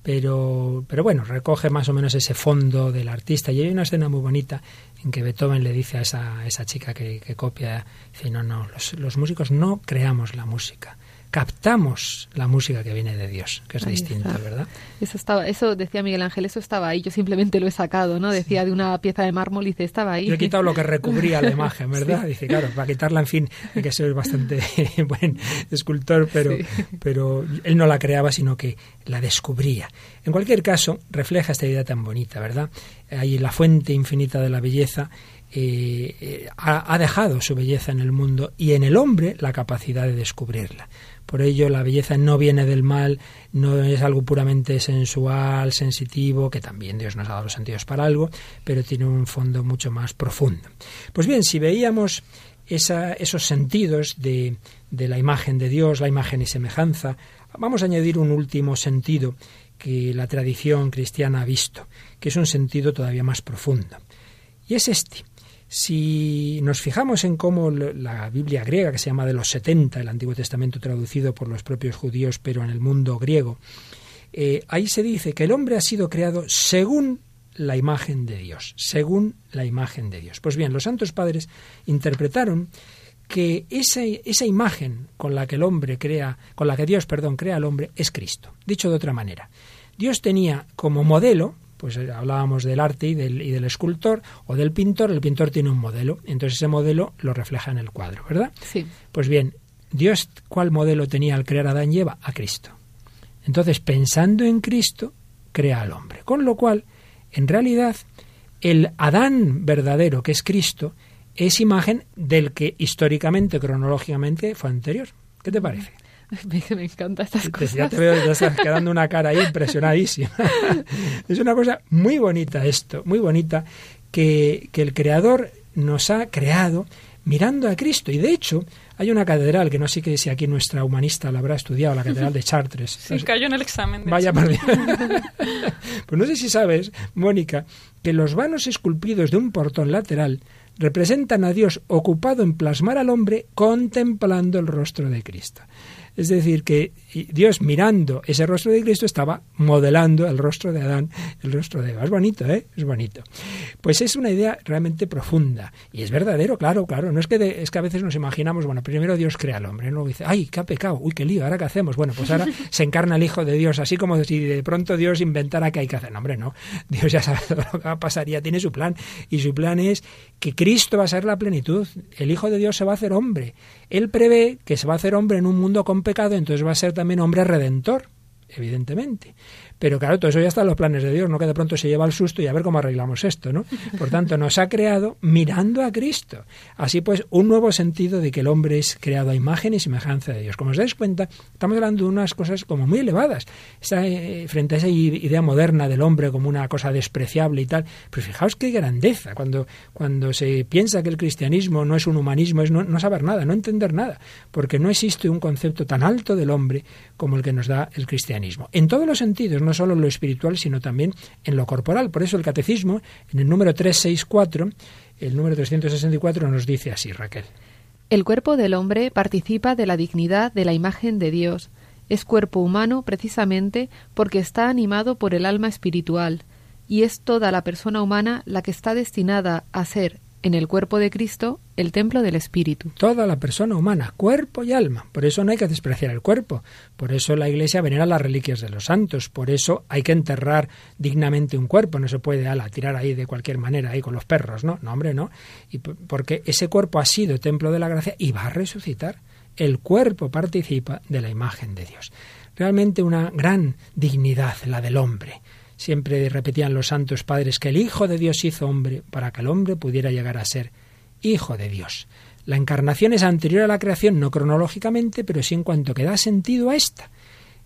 pero, pero bueno, recoge más o menos ese fondo del artista. Y hay una escena muy bonita en que Beethoven le dice a esa, a esa chica que, que copia, dice, no, no, los, los músicos no creamos la música, captamos la música que viene de Dios, que es Ahí distinto, está. ¿verdad? Eso estaba, eso decía Miguel Ángel, eso estaba ahí, yo simplemente lo he sacado, ¿no? Decía de una pieza de mármol y dice, estaba ahí. Yo he quitado lo que recubría la imagen, ¿verdad? Dice, claro, para quitarla, en fin, hay que ser bastante buen escultor, pero, Sí. pero él no la creaba, sino que la descubría. En cualquier caso, refleja esta idea tan bonita, ¿verdad? Ahí la fuente infinita de la belleza eh, eh, ha, ha dejado su belleza en el mundo y en el hombre la capacidad de descubrirla. Por ello, la belleza no viene del mal, no es algo puramente sensual, sensitivo, que también Dios nos ha dado los sentidos para algo, pero tiene un fondo mucho más profundo. Pues bien, si veíamos esos sentidos de, de la imagen de Dios, la imagen y semejanza, vamos a añadir un último sentido que la tradición cristiana ha visto, que es un sentido todavía más profundo. Y es este. Si nos fijamos en cómo la Biblia griega, que se llama de los 70, el Antiguo Testamento traducido por los propios judíos, pero en el mundo griego, eh, ahí se dice que el hombre ha sido creado según la imagen de Dios, según la imagen de Dios. Pues bien, los santos padres interpretaron que esa, esa imagen con la que el hombre crea, con la que Dios, perdón, crea al hombre, es Cristo. Dicho de otra manera, Dios tenía como modelo, pues eh, hablábamos del arte y del, y del escultor o del pintor, el pintor tiene un modelo, entonces ese modelo lo refleja en el cuadro, ¿verdad? Sí. Pues bien, Dios, ¿cuál modelo tenía al crear a Adán y Eva? A Cristo. Entonces, pensando en Cristo, crea al hombre. Con lo cual, en realidad, el Adán verdadero, que es Cristo, es imagen del que históricamente, cronológicamente, fue anterior. ¿Qué te parece? Me, me encantan estas Te- cosas. ya te veo, ya estás quedando una cara ahí impresionadísima. es una cosa muy bonita esto, muy bonita, que, que el Creador nos ha creado mirando a Cristo. Y de hecho, hay una catedral que no sé si aquí nuestra humanista la habrá estudiado, la catedral de Chartres. Sí, cayó en el examen. de Vaya Dios. Pues no sé si sabes, Mónica, que los vanos esculpidos de un portón lateral representan a Dios ocupado en plasmar al hombre contemplando el rostro de Cristo. Es decir, que Dios mirando ese rostro de Cristo estaba modelando el rostro de Adán, el rostro de Eva. Es bonito, ¿eh? Es bonito. Pues es una idea realmente profunda. Y es verdadero, claro, claro. No es que, de- es que a veces nos imaginamos, bueno, primero Dios crea al hombre, luego dice, ay, qué ha pecado, uy, qué lío, ¿ahora qué hacemos? Bueno, pues ahora se encarna el Hijo de Dios, así como si de pronto Dios inventara qué hay que hacer. No, hombre, no. Dios ya sabe todo lo que va a pasar, ya tiene su plan. Y su plan es que Cristo va a ser la plenitud. El Hijo de Dios se va a hacer hombre. Él prevé que se va a hacer hombre en un mundo con pecado, entonces va a ser también hombre redentor. evidentemente. Pero claro, todo eso ya está en los planes de Dios, no que de pronto se lleva el susto y a ver cómo arreglamos esto, ¿no? Por tanto, nos ha creado mirando a Cristo. Así pues, un nuevo sentido de que el hombre es creado a imagen y semejanza de Dios. Como os dais cuenta, estamos hablando de unas cosas como muy elevadas. Eh, frente a esa idea moderna del hombre como una cosa despreciable y tal, pues fijaos qué grandeza cuando, cuando se piensa que el cristianismo no es un humanismo, es no, no saber nada, no entender nada, porque no existe un concepto tan alto del hombre como el que nos da el cristianismo. En todos los sentidos, no solo en lo espiritual, sino también en lo corporal. Por eso el catecismo, en el número 364, el número 364 nos dice así, Raquel. El cuerpo del hombre participa de la dignidad de la imagen de Dios. Es cuerpo humano precisamente porque está animado por el alma espiritual, y es toda la persona humana la que está destinada a ser en el cuerpo de Cristo el templo del Espíritu. Toda la persona humana, cuerpo y alma. Por eso no hay que despreciar el cuerpo. Por eso la Iglesia venera las reliquias de los santos. Por eso hay que enterrar dignamente un cuerpo. No se puede ala, tirar ahí de cualquier manera, ahí con los perros, ¿no? No, hombre, no. Y porque ese cuerpo ha sido templo de la gracia y va a resucitar. El cuerpo participa de la imagen de Dios. Realmente una gran dignidad la del hombre Siempre repetían los santos padres que el Hijo de Dios hizo hombre para que el hombre pudiera llegar a ser Hijo de Dios. La encarnación es anterior a la creación, no cronológicamente, pero sí en cuanto que da sentido a esta.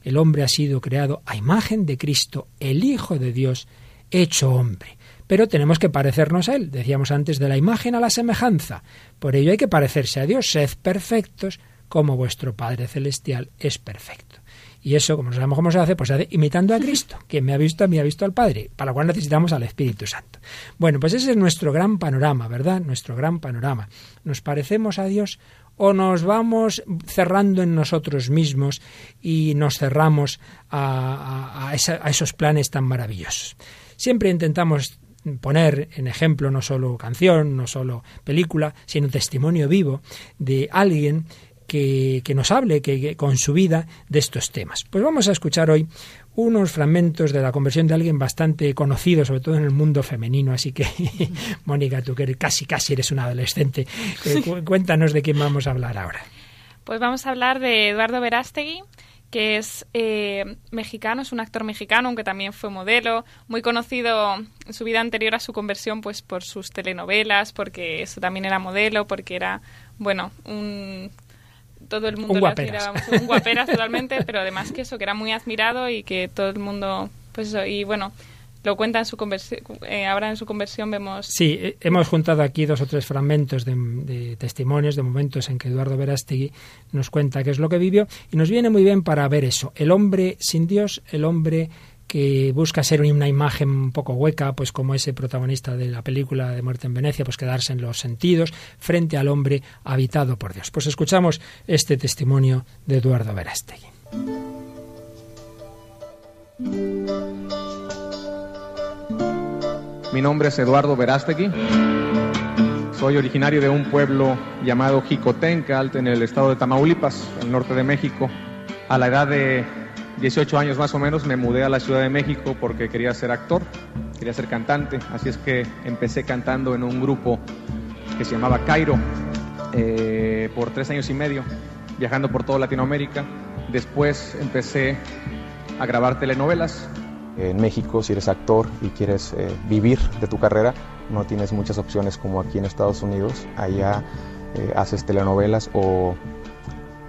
El hombre ha sido creado a imagen de Cristo, el Hijo de Dios, hecho hombre. Pero tenemos que parecernos a Él. Decíamos antes de la imagen a la semejanza. Por ello hay que parecerse a Dios. Sed perfectos como vuestro Padre Celestial es perfecto. Y eso, como no sabemos cómo se hace, pues se hace imitando a Cristo. Quien me ha visto, a mí ha visto al Padre, para lo cual necesitamos al Espíritu Santo. Bueno, pues ese es nuestro gran panorama, ¿verdad? Nuestro gran panorama. ¿Nos parecemos a Dios o nos vamos cerrando en nosotros mismos y nos cerramos a, a esos planes tan maravillosos? Siempre intentamos poner en ejemplo no solo canción, no solo película, sino testimonio vivo de alguien que, nos hable que, con su vida de estos temas. Pues vamos a escuchar hoy unos fragmentos de la conversión de alguien bastante conocido, sobre todo en el mundo femenino. Así que, Mónica, tú que casi, casi eres una adolescente, eh, cuéntanos de quién vamos a hablar ahora. Pues vamos a hablar de Eduardo Verástegui, que es eh, mexicano, es un actor mexicano, aunque también fue modelo, muy conocido en su vida anterior a su conversión, pues por sus telenovelas, porque eso también era modelo, porque era, bueno, un todo el mundo un guaperas. un guaperas totalmente, pero además que eso, que era muy admirado y que todo el mundo, pues eso, y bueno, lo cuenta en su conversión, eh, ahora en su conversión vemos... Sí, eh, hemos juntado aquí dos o tres fragmentos de, testimonios, de momentos en que Eduardo Verástegui nos cuenta qué es lo que vivió y nos viene muy bien para ver eso, el hombre sin Dios, el hombre que busca ser una imagen un poco hueca, pues como ese protagonista de la película de Muerte en Venecia, pues quedarse en los sentidos frente al hombre habitado por Dios. Pues escuchamos este testimonio de Eduardo Verástegui. Mi nombre es Eduardo Verástegui. Soy originario de un pueblo llamado Jicotenca, en el estado de Tamaulipas, el norte de México. A la edad de 18 años más o menos me mudé a la Ciudad de México porque quería ser actor, quería ser cantante, así es que empecé cantando en un grupo que se llamaba Cairo eh, por tres años y medio, viajando por toda Latinoamérica. Después empecé a grabar telenovelas. En México, si eres actor y quieres eh, vivir de tu carrera, no tienes muchas opciones como aquí en Estados Unidos. Allá eh, haces telenovelas o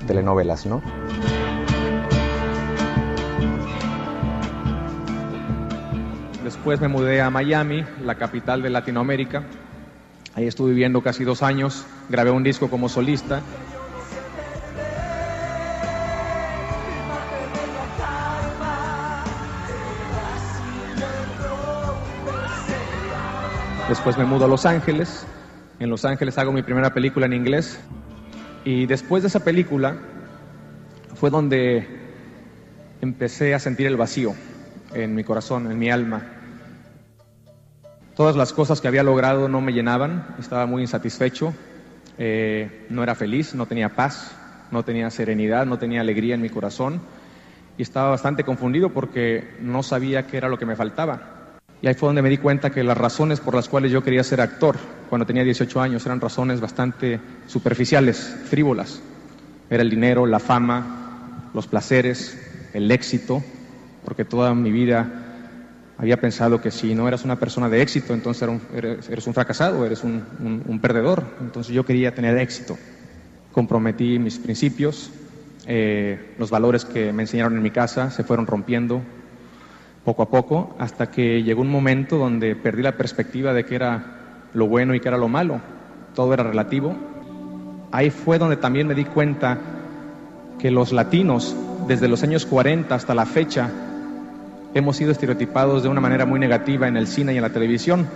telenovelas, ¿no? Después me mudé a Miami, la capital de Latinoamérica. Ahí estuve viviendo casi dos años, grabé un disco como solista. Después me mudo a Los Ángeles. En Los Ángeles hago mi primera película en inglés. Y después de esa película fue donde empecé a sentir el vacío en mi corazón, en mi alma. Todas las cosas que había logrado no me llenaban, estaba muy insatisfecho, eh, no era feliz, no tenía paz, no tenía serenidad, no tenía alegría en mi corazón y estaba bastante confundido porque no sabía qué era lo que me faltaba. Y ahí fue donde me di cuenta que las razones por las cuales yo quería ser actor cuando tenía 18 años eran razones bastante superficiales, frívolas. Era el dinero, la fama, los placeres, el éxito, porque toda mi vida había pensado que si no eras una persona de éxito, entonces eres un fracasado, eres un, un- un perdedor. Entonces yo quería tener éxito. Comprometí mis principios, eh, los valores que me enseñaron en mi casa se fueron rompiendo poco a poco hasta que llegó un momento donde perdí la perspectiva de que era lo bueno y que era lo malo. Todo era relativo. Ahí fue donde también me di cuenta que los latinos, desde los años 40 hasta la fecha, hemos sido estereotipados de una manera muy negativa en el cine y en la televisión.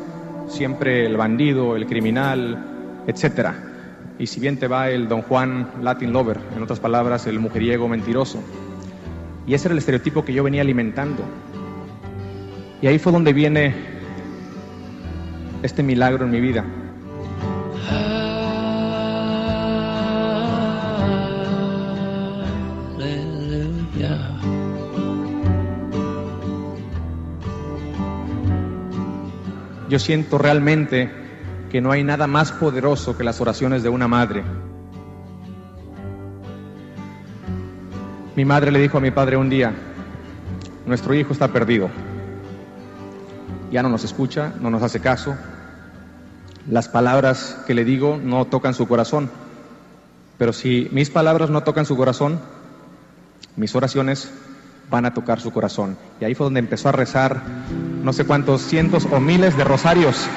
Siempre el bandido, el criminal, etcétera. Y si bien te va el Don Juan Latin Lover, en otras palabras, el mujeriego mentiroso. Y ese era el estereotipo que yo venía alimentando. Y ahí fue donde viene este milagro en mi vida. Yo siento realmente que no hay nada más poderoso que las oraciones de una madre. Mi madre le dijo a mi padre un día, nuestro hijo está perdido. Ya no nos escucha, no nos hace caso. Las palabras que le digo no tocan su corazón. Pero si mis palabras no tocan su corazón, mis oraciones van a tocar su corazón. Y ahí fue donde empezó a rezar no sé cuántos cientos o miles de rosarios.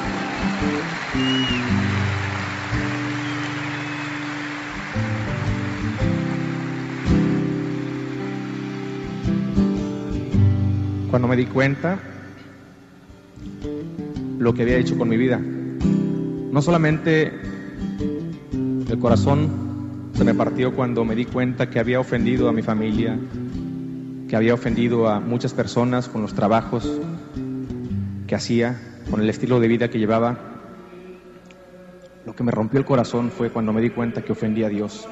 Cuando me di cuenta lo que había hecho con mi vida, no solamente el corazón se me partió cuando me di cuenta que había ofendido a mi familia, que había ofendido a muchas personas con los trabajos que hacía, con el estilo de vida que llevaba. Lo que me rompió el corazón fue cuando me di cuenta que ofendía a Dios.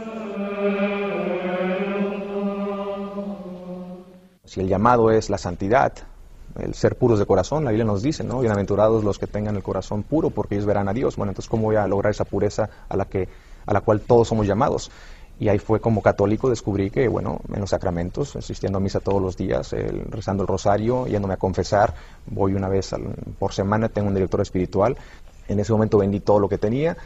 Si el llamado es la santidad, el ser puros de corazón, la Biblia nos dice, ¿no? Bienaventurados los que tengan el corazón puro, porque ellos verán a Dios. Bueno, entonces, ¿cómo voy a lograr esa pureza a la, que, a la cual todos somos llamados? Y ahí fue como católico descubrí que, bueno, en los sacramentos, asistiendo a misa todos los días, el- rezando el rosario, yéndome a confesar, voy una vez al- por semana, tengo un director espiritual. En ese momento vendí todo lo que tenía,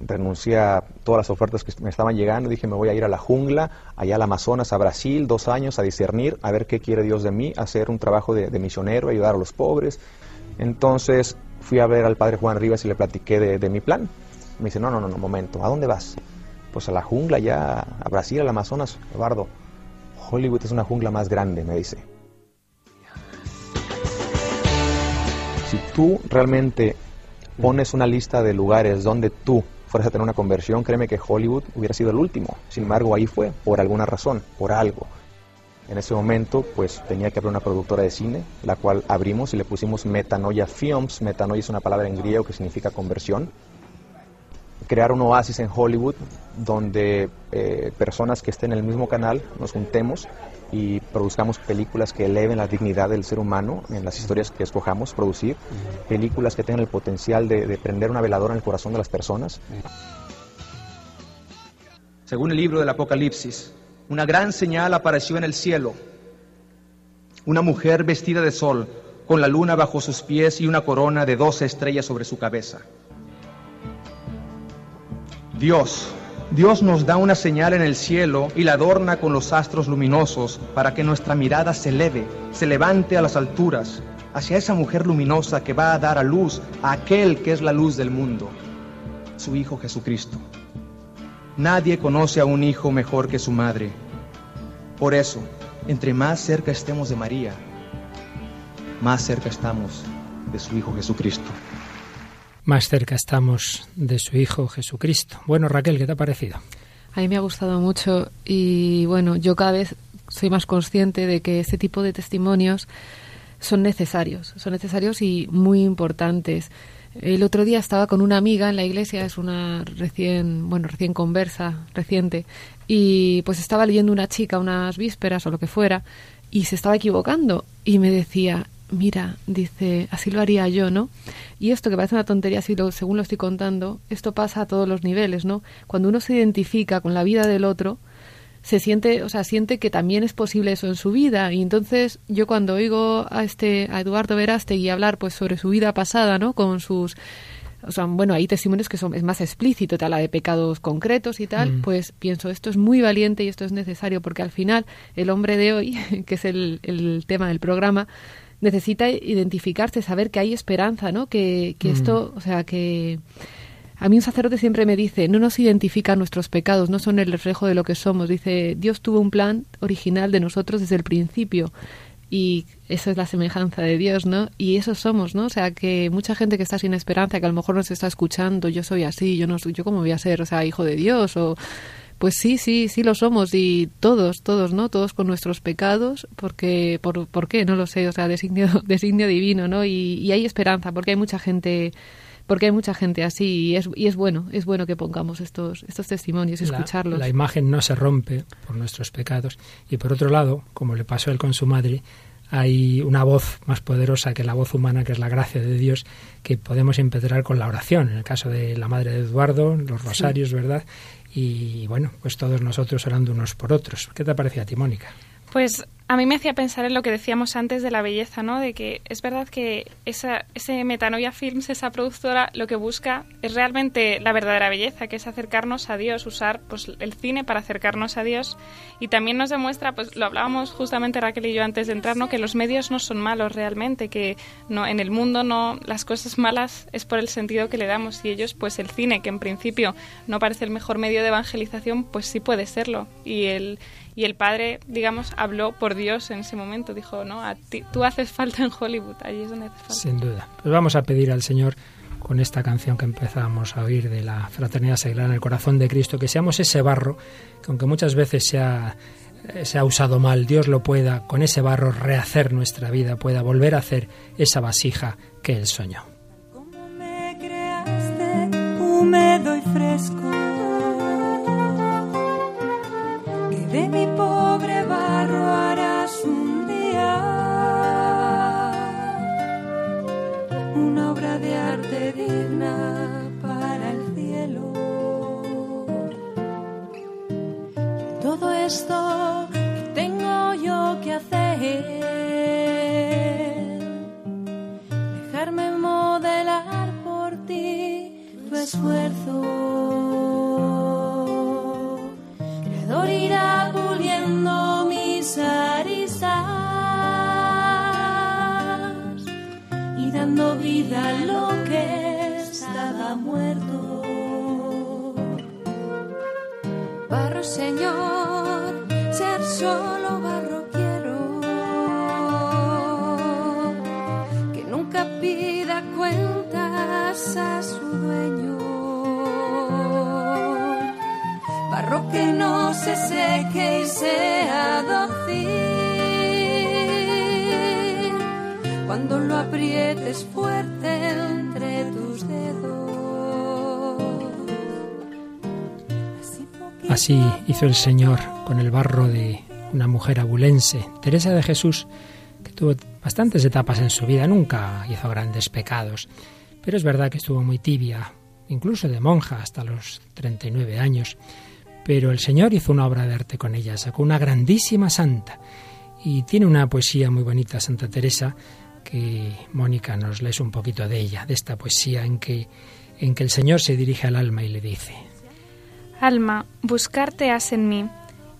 renuncié a todas las ofertas que me estaban llegando, dije me voy a ir a la jungla, allá al Amazonas, a Brasil, dos años a discernir, a ver qué quiere Dios de mí, hacer un trabajo de, misionero, ayudar a los pobres. Entonces fui a ver al padre Juan Rivas y le platiqué de, de mi plan. Me dice, no, no, no, no, momento, ¿a dónde vas? Pues a la jungla, ya a Brasil, al Amazonas, Eduardo. Hollywood es una jungla más grande, me dice. Si tú realmente pones una lista de lugares donde tú fueras a tener una conversión, créeme que Hollywood hubiera sido el último. Sin embargo, ahí fue, por alguna razón, por algo. En ese momento, pues tenía que abrir una productora de cine, la cual abrimos y le pusimos Metanoia Films. Metanoia es una palabra en griego que significa conversión. Crear un oasis en Hollywood donde eh, personas que estén en el mismo canal nos juntemos y produzcamos películas que eleven la dignidad del ser humano en las historias que escojamos producir, películas que tengan el potencial de, de prender una veladora en el corazón de las personas. Según el libro del Apocalipsis, una gran señal apareció en el cielo. Una mujer vestida de sol, con la luna bajo sus pies y una corona de doce estrellas sobre su cabeza. Dios, Dios nos da una señal en el cielo y la adorna con los astros luminosos para que nuestra mirada se eleve, se levante a las alturas, hacia esa mujer luminosa que va a dar a luz a aquel que es la luz del mundo, su Hijo Jesucristo. Nadie conoce a un hijo mejor que su madre. Por eso, entre más cerca estemos de María, más cerca estamos de su Hijo Jesucristo. Más cerca estamos de su Hijo Jesucristo. Bueno, Raquel, ¿qué te ha parecido? A mí me ha gustado mucho y bueno, yo cada vez soy más consciente de que este tipo de testimonios son necesarios, son necesarios y muy importantes. El otro día estaba con una amiga en la iglesia, es una recién, bueno, recién conversa, reciente, y pues estaba leyendo una chica unas vísperas o lo que fuera, y se estaba equivocando, y me decía, mira, dice, así lo haría yo, ¿no? Y esto que parece una tontería, así lo, según lo estoy contando, esto pasa a todos los niveles, ¿no? Cuando uno se identifica con la vida del otro, se siente, o sea, siente que también es posible eso en su vida. Y entonces yo cuando oigo a este, a Eduardo Verástegui hablar pues sobre su vida pasada, ¿no? Con sus o sea, bueno, hay testimonios que son es más explícito, te habla de pecados concretos y tal, Mm. pues pienso, esto es muy valiente y esto es necesario porque al final el hombre de hoy, que es el, el tema del programa, necesita identificarse, saber que hay esperanza, ¿no? Que, que Mm. esto, o sea, que a mí un sacerdote siempre me dice, no nos identifican nuestros pecados, no son el reflejo de lo que somos. Dice, Dios tuvo un plan original de nosotros desde el principio y eso es la semejanza de Dios, ¿no? Y eso somos, ¿no? O sea, que mucha gente que está sin esperanza, que a lo mejor nos está escuchando, yo soy así, yo no soy, yo cómo voy a ser, o sea, hijo de Dios o pues sí, sí, sí lo somos y todos, todos, ¿no? Todos con nuestros pecados, porque, por, ¿por qué? No lo sé, o sea, designio, designio divino, ¿no? Y, y hay esperanza, porque hay mucha gente, porque hay mucha gente así y es, y es bueno, es bueno que pongamos estos, estos testimonios y escucharlos. La, imagen no se rompe por nuestros pecados. Y por otro lado, como le pasó a él con su madre, hay una voz más poderosa que la voz humana, que es la gracia de Dios, que podemos empezar con la oración. En el caso de la madre de Eduardo, los rosarios, ¿verdad? Y bueno, pues todos nosotros orando unos por otros. ¿Qué te parecía a ti, Mónica? Pues a mí me hacía pensar en lo que decíamos antes de la belleza, ¿no? De que es verdad que esa, ese Metanoia Films, esa productora, lo que busca es realmente la verdadera belleza, que es acercarnos a Dios, usar pues el cine para acercarnos a Dios y también nos demuestra, pues lo hablábamos justamente Raquel y yo antes de entrar, ¿no? Que los medios no son malos realmente, que no en el mundo no las cosas malas es por el sentido que le damos y ellos pues el cine que en principio no parece el mejor medio de evangelización, pues sí puede serlo y el y el padre, digamos, habló por Dios en ese momento. Dijo, no, a ti, tú haces falta en Hollywood, allí es donde haces falta. Sin duda. Pues vamos a pedir al Señor con esta canción que empezamos a oír de la Fraternidad Seglar en el Corazón de Cristo, que seamos ese barro que aunque muchas veces se ha, eh, se ha usado mal, Dios lo pueda con ese barro rehacer nuestra vida, pueda volver a hacer esa vasija que Él soñó. Como me creaste húmedo y fresco, Así hizo el Señor con el barro de una mujer abulense, Teresa de Jesús, que tuvo bastantes etapas en su vida, nunca hizo grandes pecados, pero es verdad que estuvo muy tibia, incluso de monja hasta los 39 años. Pero el Señor hizo una obra de arte con ella, sacó una grandísima santa. Y tiene una poesía muy bonita, Santa Teresa, que Mónica nos lees un poquito de ella, de esta poesía en que, en que el Señor se dirige al alma y le dice, Alma, buscarte has en mí,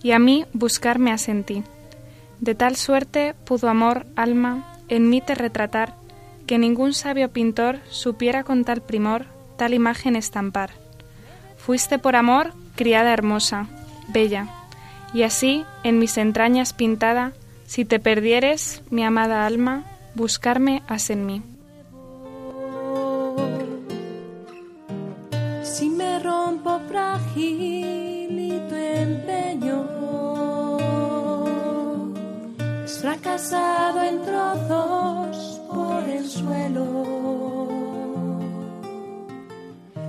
y a mí buscarme has en ti. De tal suerte pudo amor, alma, en mí te retratar, que ningún sabio pintor supiera con tal primor tal imagen estampar. Fuiste por amor criada hermosa, bella, y así en mis entrañas pintada, si te perdieres, mi amada alma, buscarme has en mí. Tu empeño es fracasado en trozos por el suelo.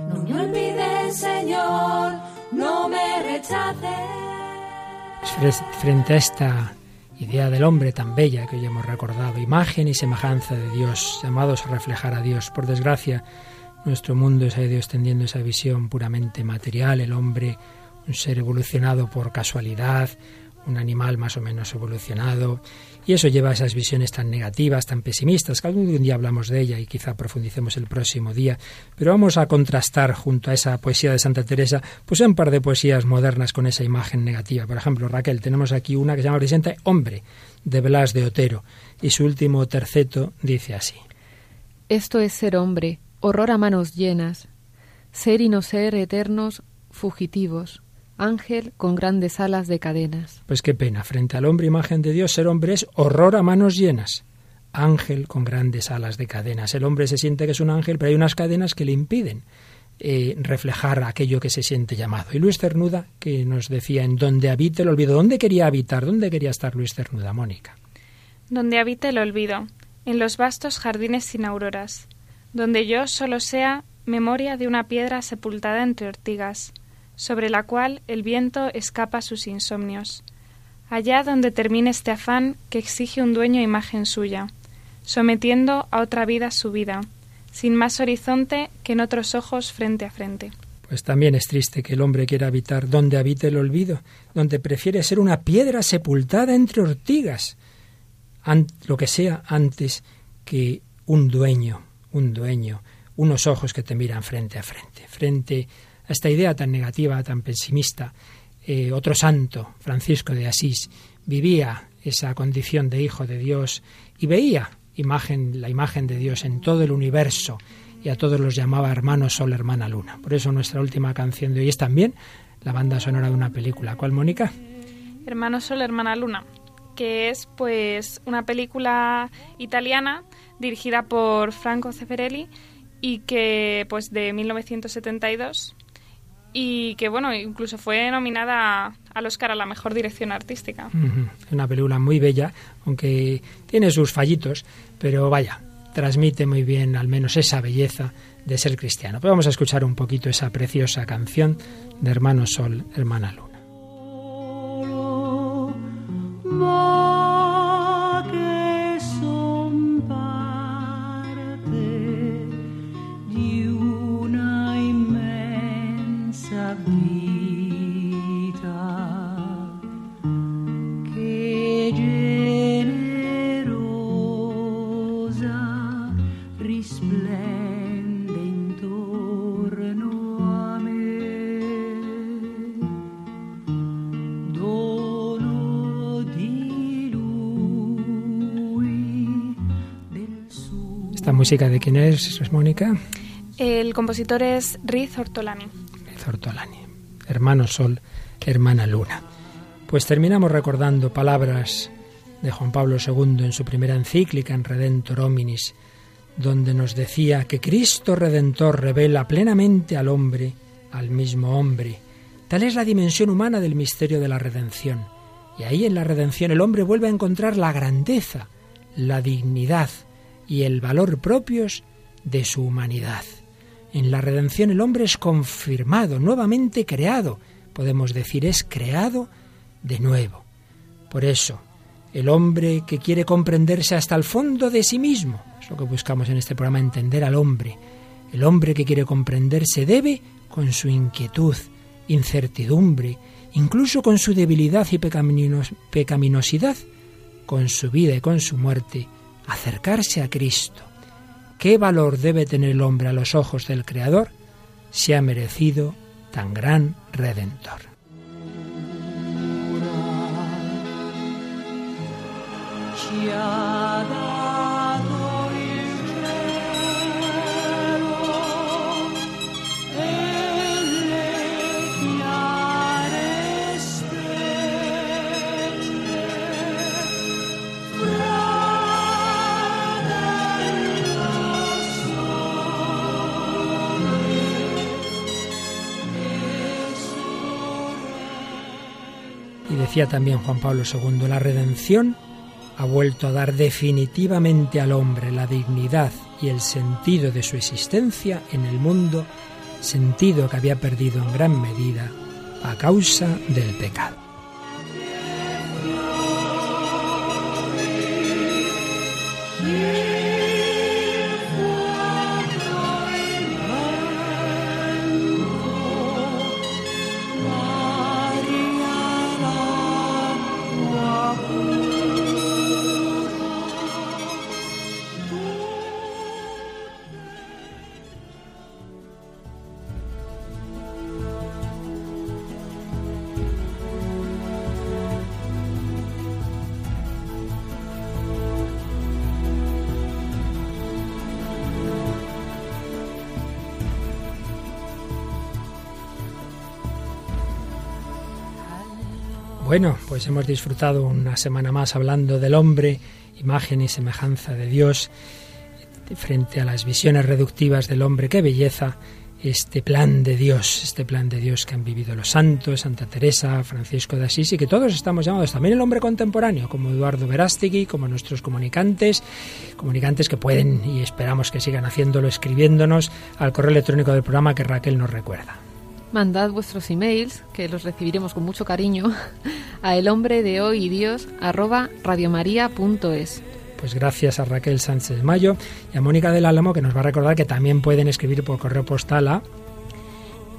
No me olvides, Señor, no me rechaces. Fre- frente a esta idea del hombre tan bella que hoy hemos recordado, imagen y semejanza de Dios, llamados a reflejar a Dios. Por desgracia, nuestro mundo se ha ido extendiendo esa visión puramente material, el hombre un ser evolucionado por casualidad, un animal más o menos evolucionado, y eso lleva a esas visiones tan negativas, tan pesimistas, que algún día hablamos de ella y quizá profundicemos el próximo día. Pero vamos a contrastar junto a esa poesía de Santa Teresa, pues un par de poesías modernas con esa imagen negativa. Por ejemplo, Raquel, tenemos aquí una que se llama Presente Hombre, de Blas de Otero, y su último terceto dice así. Esto es ser hombre, horror a manos llenas, ser y no ser eternos, fugitivos, ángel con grandes alas de cadenas. Pues qué pena, frente al hombre imagen de Dios, ser hombre es horror a manos llenas. Ángel con grandes alas de cadenas. El hombre se siente que es un ángel, pero hay unas cadenas que le impiden eh, reflejar aquello que se siente llamado. Y Luis Cernuda, que nos decía en donde habite el olvido, ¿dónde quería habitar? ¿Dónde quería estar Luis Cernuda, Mónica? Donde habite el olvido, en los vastos jardines sin auroras, donde yo solo sea memoria de una piedra sepultada entre ortigas, sobre la cual el viento escapa sus insomnios. Allá donde termine este afán que exige un dueño imagen suya, sometiendo a otra vida su vida, sin más horizonte que en otros ojos frente a frente. Pues también es triste que el hombre quiera habitar donde habite el olvido, donde prefiere ser una piedra sepultada entre ortigas, lo que sea antes que un dueño, un dueño, unos ojos que te miran frente a frente, frente a esta idea tan negativa, tan pesimista. Eh, otro santo, Francisco de Asís, vivía esa condición de hijo de Dios y veía imagen, la imagen de Dios en todo el universo y a todos los llamaba hermano sol, hermana luna. Por eso nuestra última canción de hoy es también la banda sonora de una película. ¿Cuál, Mónica? Hermano sol, hermana luna, que es pues una película italiana dirigida por Franco Zeffirelli y que pues de 1972 y que bueno, incluso fue nominada al Oscar a la mejor dirección artística. Una película muy bella, aunque tiene sus fallitos, pero vaya, transmite muy bien al menos esa belleza de ser cristiano. Pues vamos a escuchar un poquito esa preciosa canción de Hermano Sol, Hermana Luna. Música de quién es, Mónica? El compositor es Riz Ortolani. Riz Ortolani. Hermano Sol, hermana Luna. Pues terminamos recordando palabras de Juan Pablo II en su primera encíclica en Redentor Hominis, donde nos decía que Cristo Redentor revela plenamente al hombre, al mismo hombre. Tal es la dimensión humana del misterio de la redención. Y ahí en la redención el hombre vuelve a encontrar la grandeza, la dignidad, y el valor propios de su humanidad. En la redención el hombre es confirmado, nuevamente creado, podemos decir, es creado de nuevo. Por eso, el hombre que quiere comprenderse hasta el fondo de sí mismo, es lo que buscamos en este programa, entender al hombre. El hombre que quiere comprenderse debe, con su inquietud, incertidumbre, incluso con su debilidad y pecaminosidad, con su vida y con su muerte, acercarse a Cristo. ¿Qué valor debe tener el hombre a los ojos del Creador si ha merecido tan gran redentor? Decía también Juan Pablo II, la redención ha vuelto a dar definitivamente al hombre la dignidad y el sentido de su existencia en el mundo, sentido que había perdido en gran medida a causa del pecado. Pues hemos disfrutado una semana más hablando del hombre, imagen y semejanza de Dios, frente a las visiones reductivas del hombre. ¡Qué belleza! este plan de Dios, este plan de Dios que han vivido los santos, Santa Teresa, Francisco de Asís y que todos estamos llamados, también el hombre contemporáneo, como Eduardo Verástegui, como nuestros comunicantes, comunicantes que pueden y esperamos que sigan haciéndolo, escribiéndonos al correo electrónico del programa que Raquel nos recuerda. Mandad vuestros emails, que los recibiremos con mucho cariño, a el hombre de hoy Dios arroba radiomaria.es. Pues gracias a Raquel Sánchez Mayo y a Mónica del Álamo que nos va a recordar que también pueden escribir por correo postal a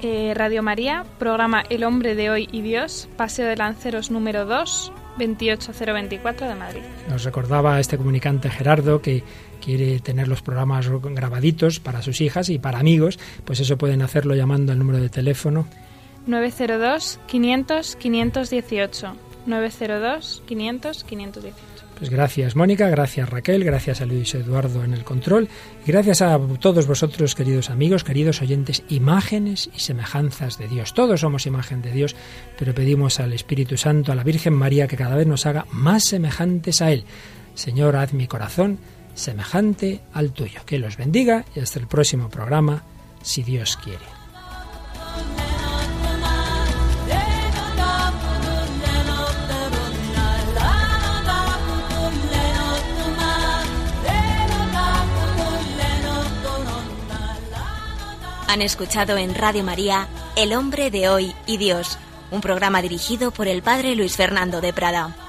eh, Radio María, programa El Hombre de Hoy y Dios, Paseo de Lanceros número 2, 28024 de Madrid. Nos recordaba este comunicante Gerardo que quiere tener los programas grabaditos para sus hijas y para amigos, pues eso pueden hacerlo llamando al número de teléfono 902 500 518 902 500 518. Pues gracias Mónica, gracias Raquel, gracias a Luis Eduardo en el control y gracias a todos vosotros queridos amigos, queridos oyentes, imágenes y semejanzas de Dios. Todos somos imagen de Dios, pero pedimos al Espíritu Santo, a la Virgen María, que cada vez nos haga más semejantes a Él. Señor, haz mi corazón semejante al tuyo. Que los bendiga y hasta el próximo programa, si Dios quiere. Han escuchado en Radio María El hombre de hoy y Dios, un programa dirigido por el padre Luis Fernando de Prada.